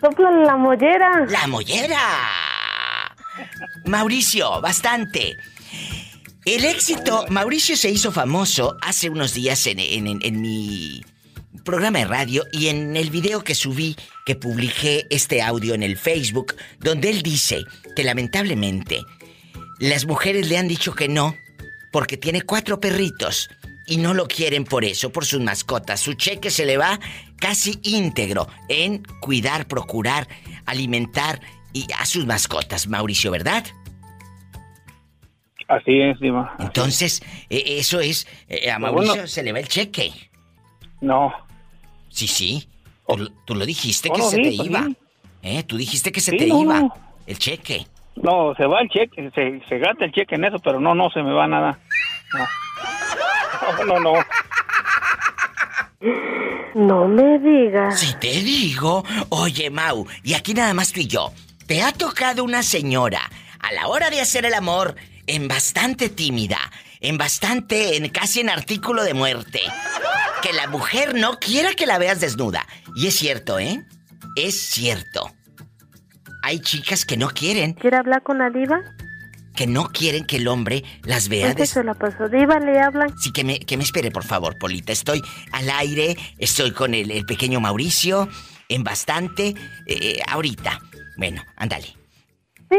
Sopla la mollera. ¡La mollera! Mauricio, bastante. El éxito, Mauricio se hizo famoso hace unos días en, en- en mi programa de radio y en el video que subí, que publiqué este audio en el Facebook, donde él dice que lamentablemente las mujeres le han dicho que no, porque tiene cuatro perritos y no lo quieren por eso, por sus mascotas. Su cheque se le va casi íntegro en cuidar, procurar, alimentar y a sus mascotas, Mauricio, ¿verdad? Así es, Diva. Entonces, eh, eso es, eh, a Pero Mauricio bueno. se le va el cheque. No. Sí, sí. Tú, lo- tú lo dijiste que Oh, se sí, te pues iba. sí. ¿Eh? Tú dijiste que se Sí, te no, iba no. el cheque. No, se va el cheque, se, se gasta el cheque en eso, pero no, no se me va nada. No. No, no, no. No me digas. Si te digo, oye Mau, y aquí nada más tú y yo, ¿te ha tocado una señora a la hora de hacer el amor en bastante tímida, en bastante, en casi en artículo de muerte, que la mujer no quiera que la veas desnuda? Y es cierto, ¿eh? Es cierto. Hay chicas que no quieren, ¿Quiere hablar con la diva? que no quieren que el hombre las vea Es que se la pasó. Diva, le hablan. Sí, que me, que me espere, por favor, Polita. Estoy al aire, estoy con el, el pequeño Mauricio, en bastante. eh, ahorita. Bueno, ándale. Sí,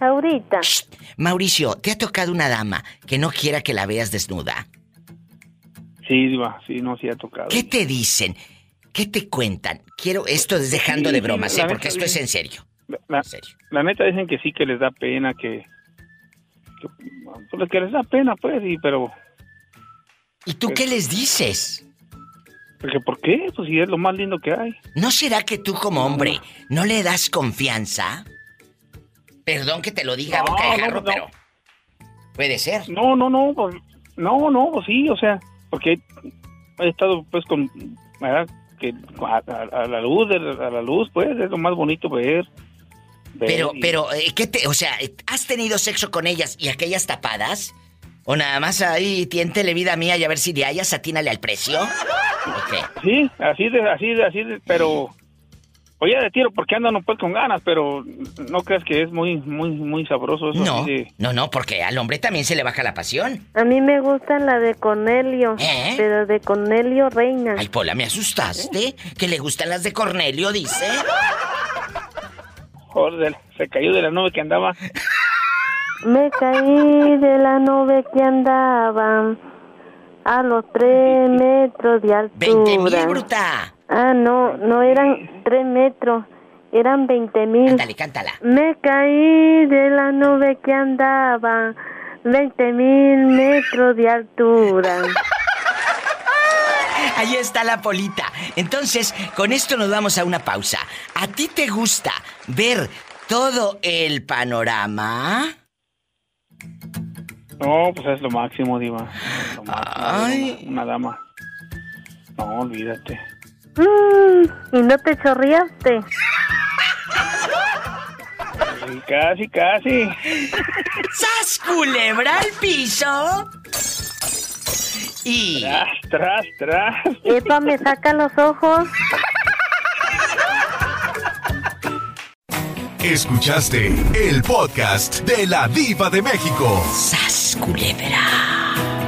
ahorita. Mauricio, ¿te ha tocado una dama que no quiera que la veas desnuda? Sí, Diva, sí, no, sí ha tocado. ¿Qué te dicen? ¿Qué te cuentan? Quiero, esto es dejando Sí, de bromas, ¿eh? Porque esto es en serio. La, la neta dicen que sí, que les da pena, que... que pues que les da pena, pues, y, pero... ¿Y tú qué les dices? Porque, ¿por qué? Pues si es lo más lindo que hay. ¿No será que tú como hombre no le das confianza? Perdón que te lo diga No, boca de no, jarro, no. pero puede ser. No, no, no, pues, no, no, pues sí, o sea, porque he estado pues con, ¿verdad? Que a, a- a la luz, a la luz, pues, es lo más bonito ver. ver Pero, y- pero, eh, ¿qué te, o sea, has tenido sexo con ellas y aquellas tapadas? ¿O nada más ahí tiéntele vida mía y a ver si de hayas atínale al precio? Sí, así de, así de, así de, pero... Oye, de tiro porque andan pues con ganas, pero no creas que es muy, muy, muy sabroso eso. No, de- no, no, porque al hombre también se le baja la pasión. A mí me gusta la de Cornelio. ¿Eh? Pero de Cornelio Reina. Ay, Pola, me asustaste. Que le gustan las de Cornelio, dice. Joder, se cayó de la nube que andaba. Me caí de la nube que andaba a los tres metros de altura. ¡Veinte mil, bruta! Ah, no, no eran tres metros, eran veinte mil. Dale, cántala. Me caí de la nube que andaba veinte mil metros de altura. Ahí está la polita. Entonces, con esto nos vamos a una pausa. ¿A ti te gusta ver todo el panorama? No, pues es lo máximo, Diva. Lo máximo, Una, una dama. No, olvídate. Mm, ¿Y no te chorreaste? Sí, casi, casi. ¡Sas, culebra al piso! Y... Tras, tras, tras. Epa, me saca los ojos. Escuchaste el podcast de la Diva de México. ¡Sas, culebra!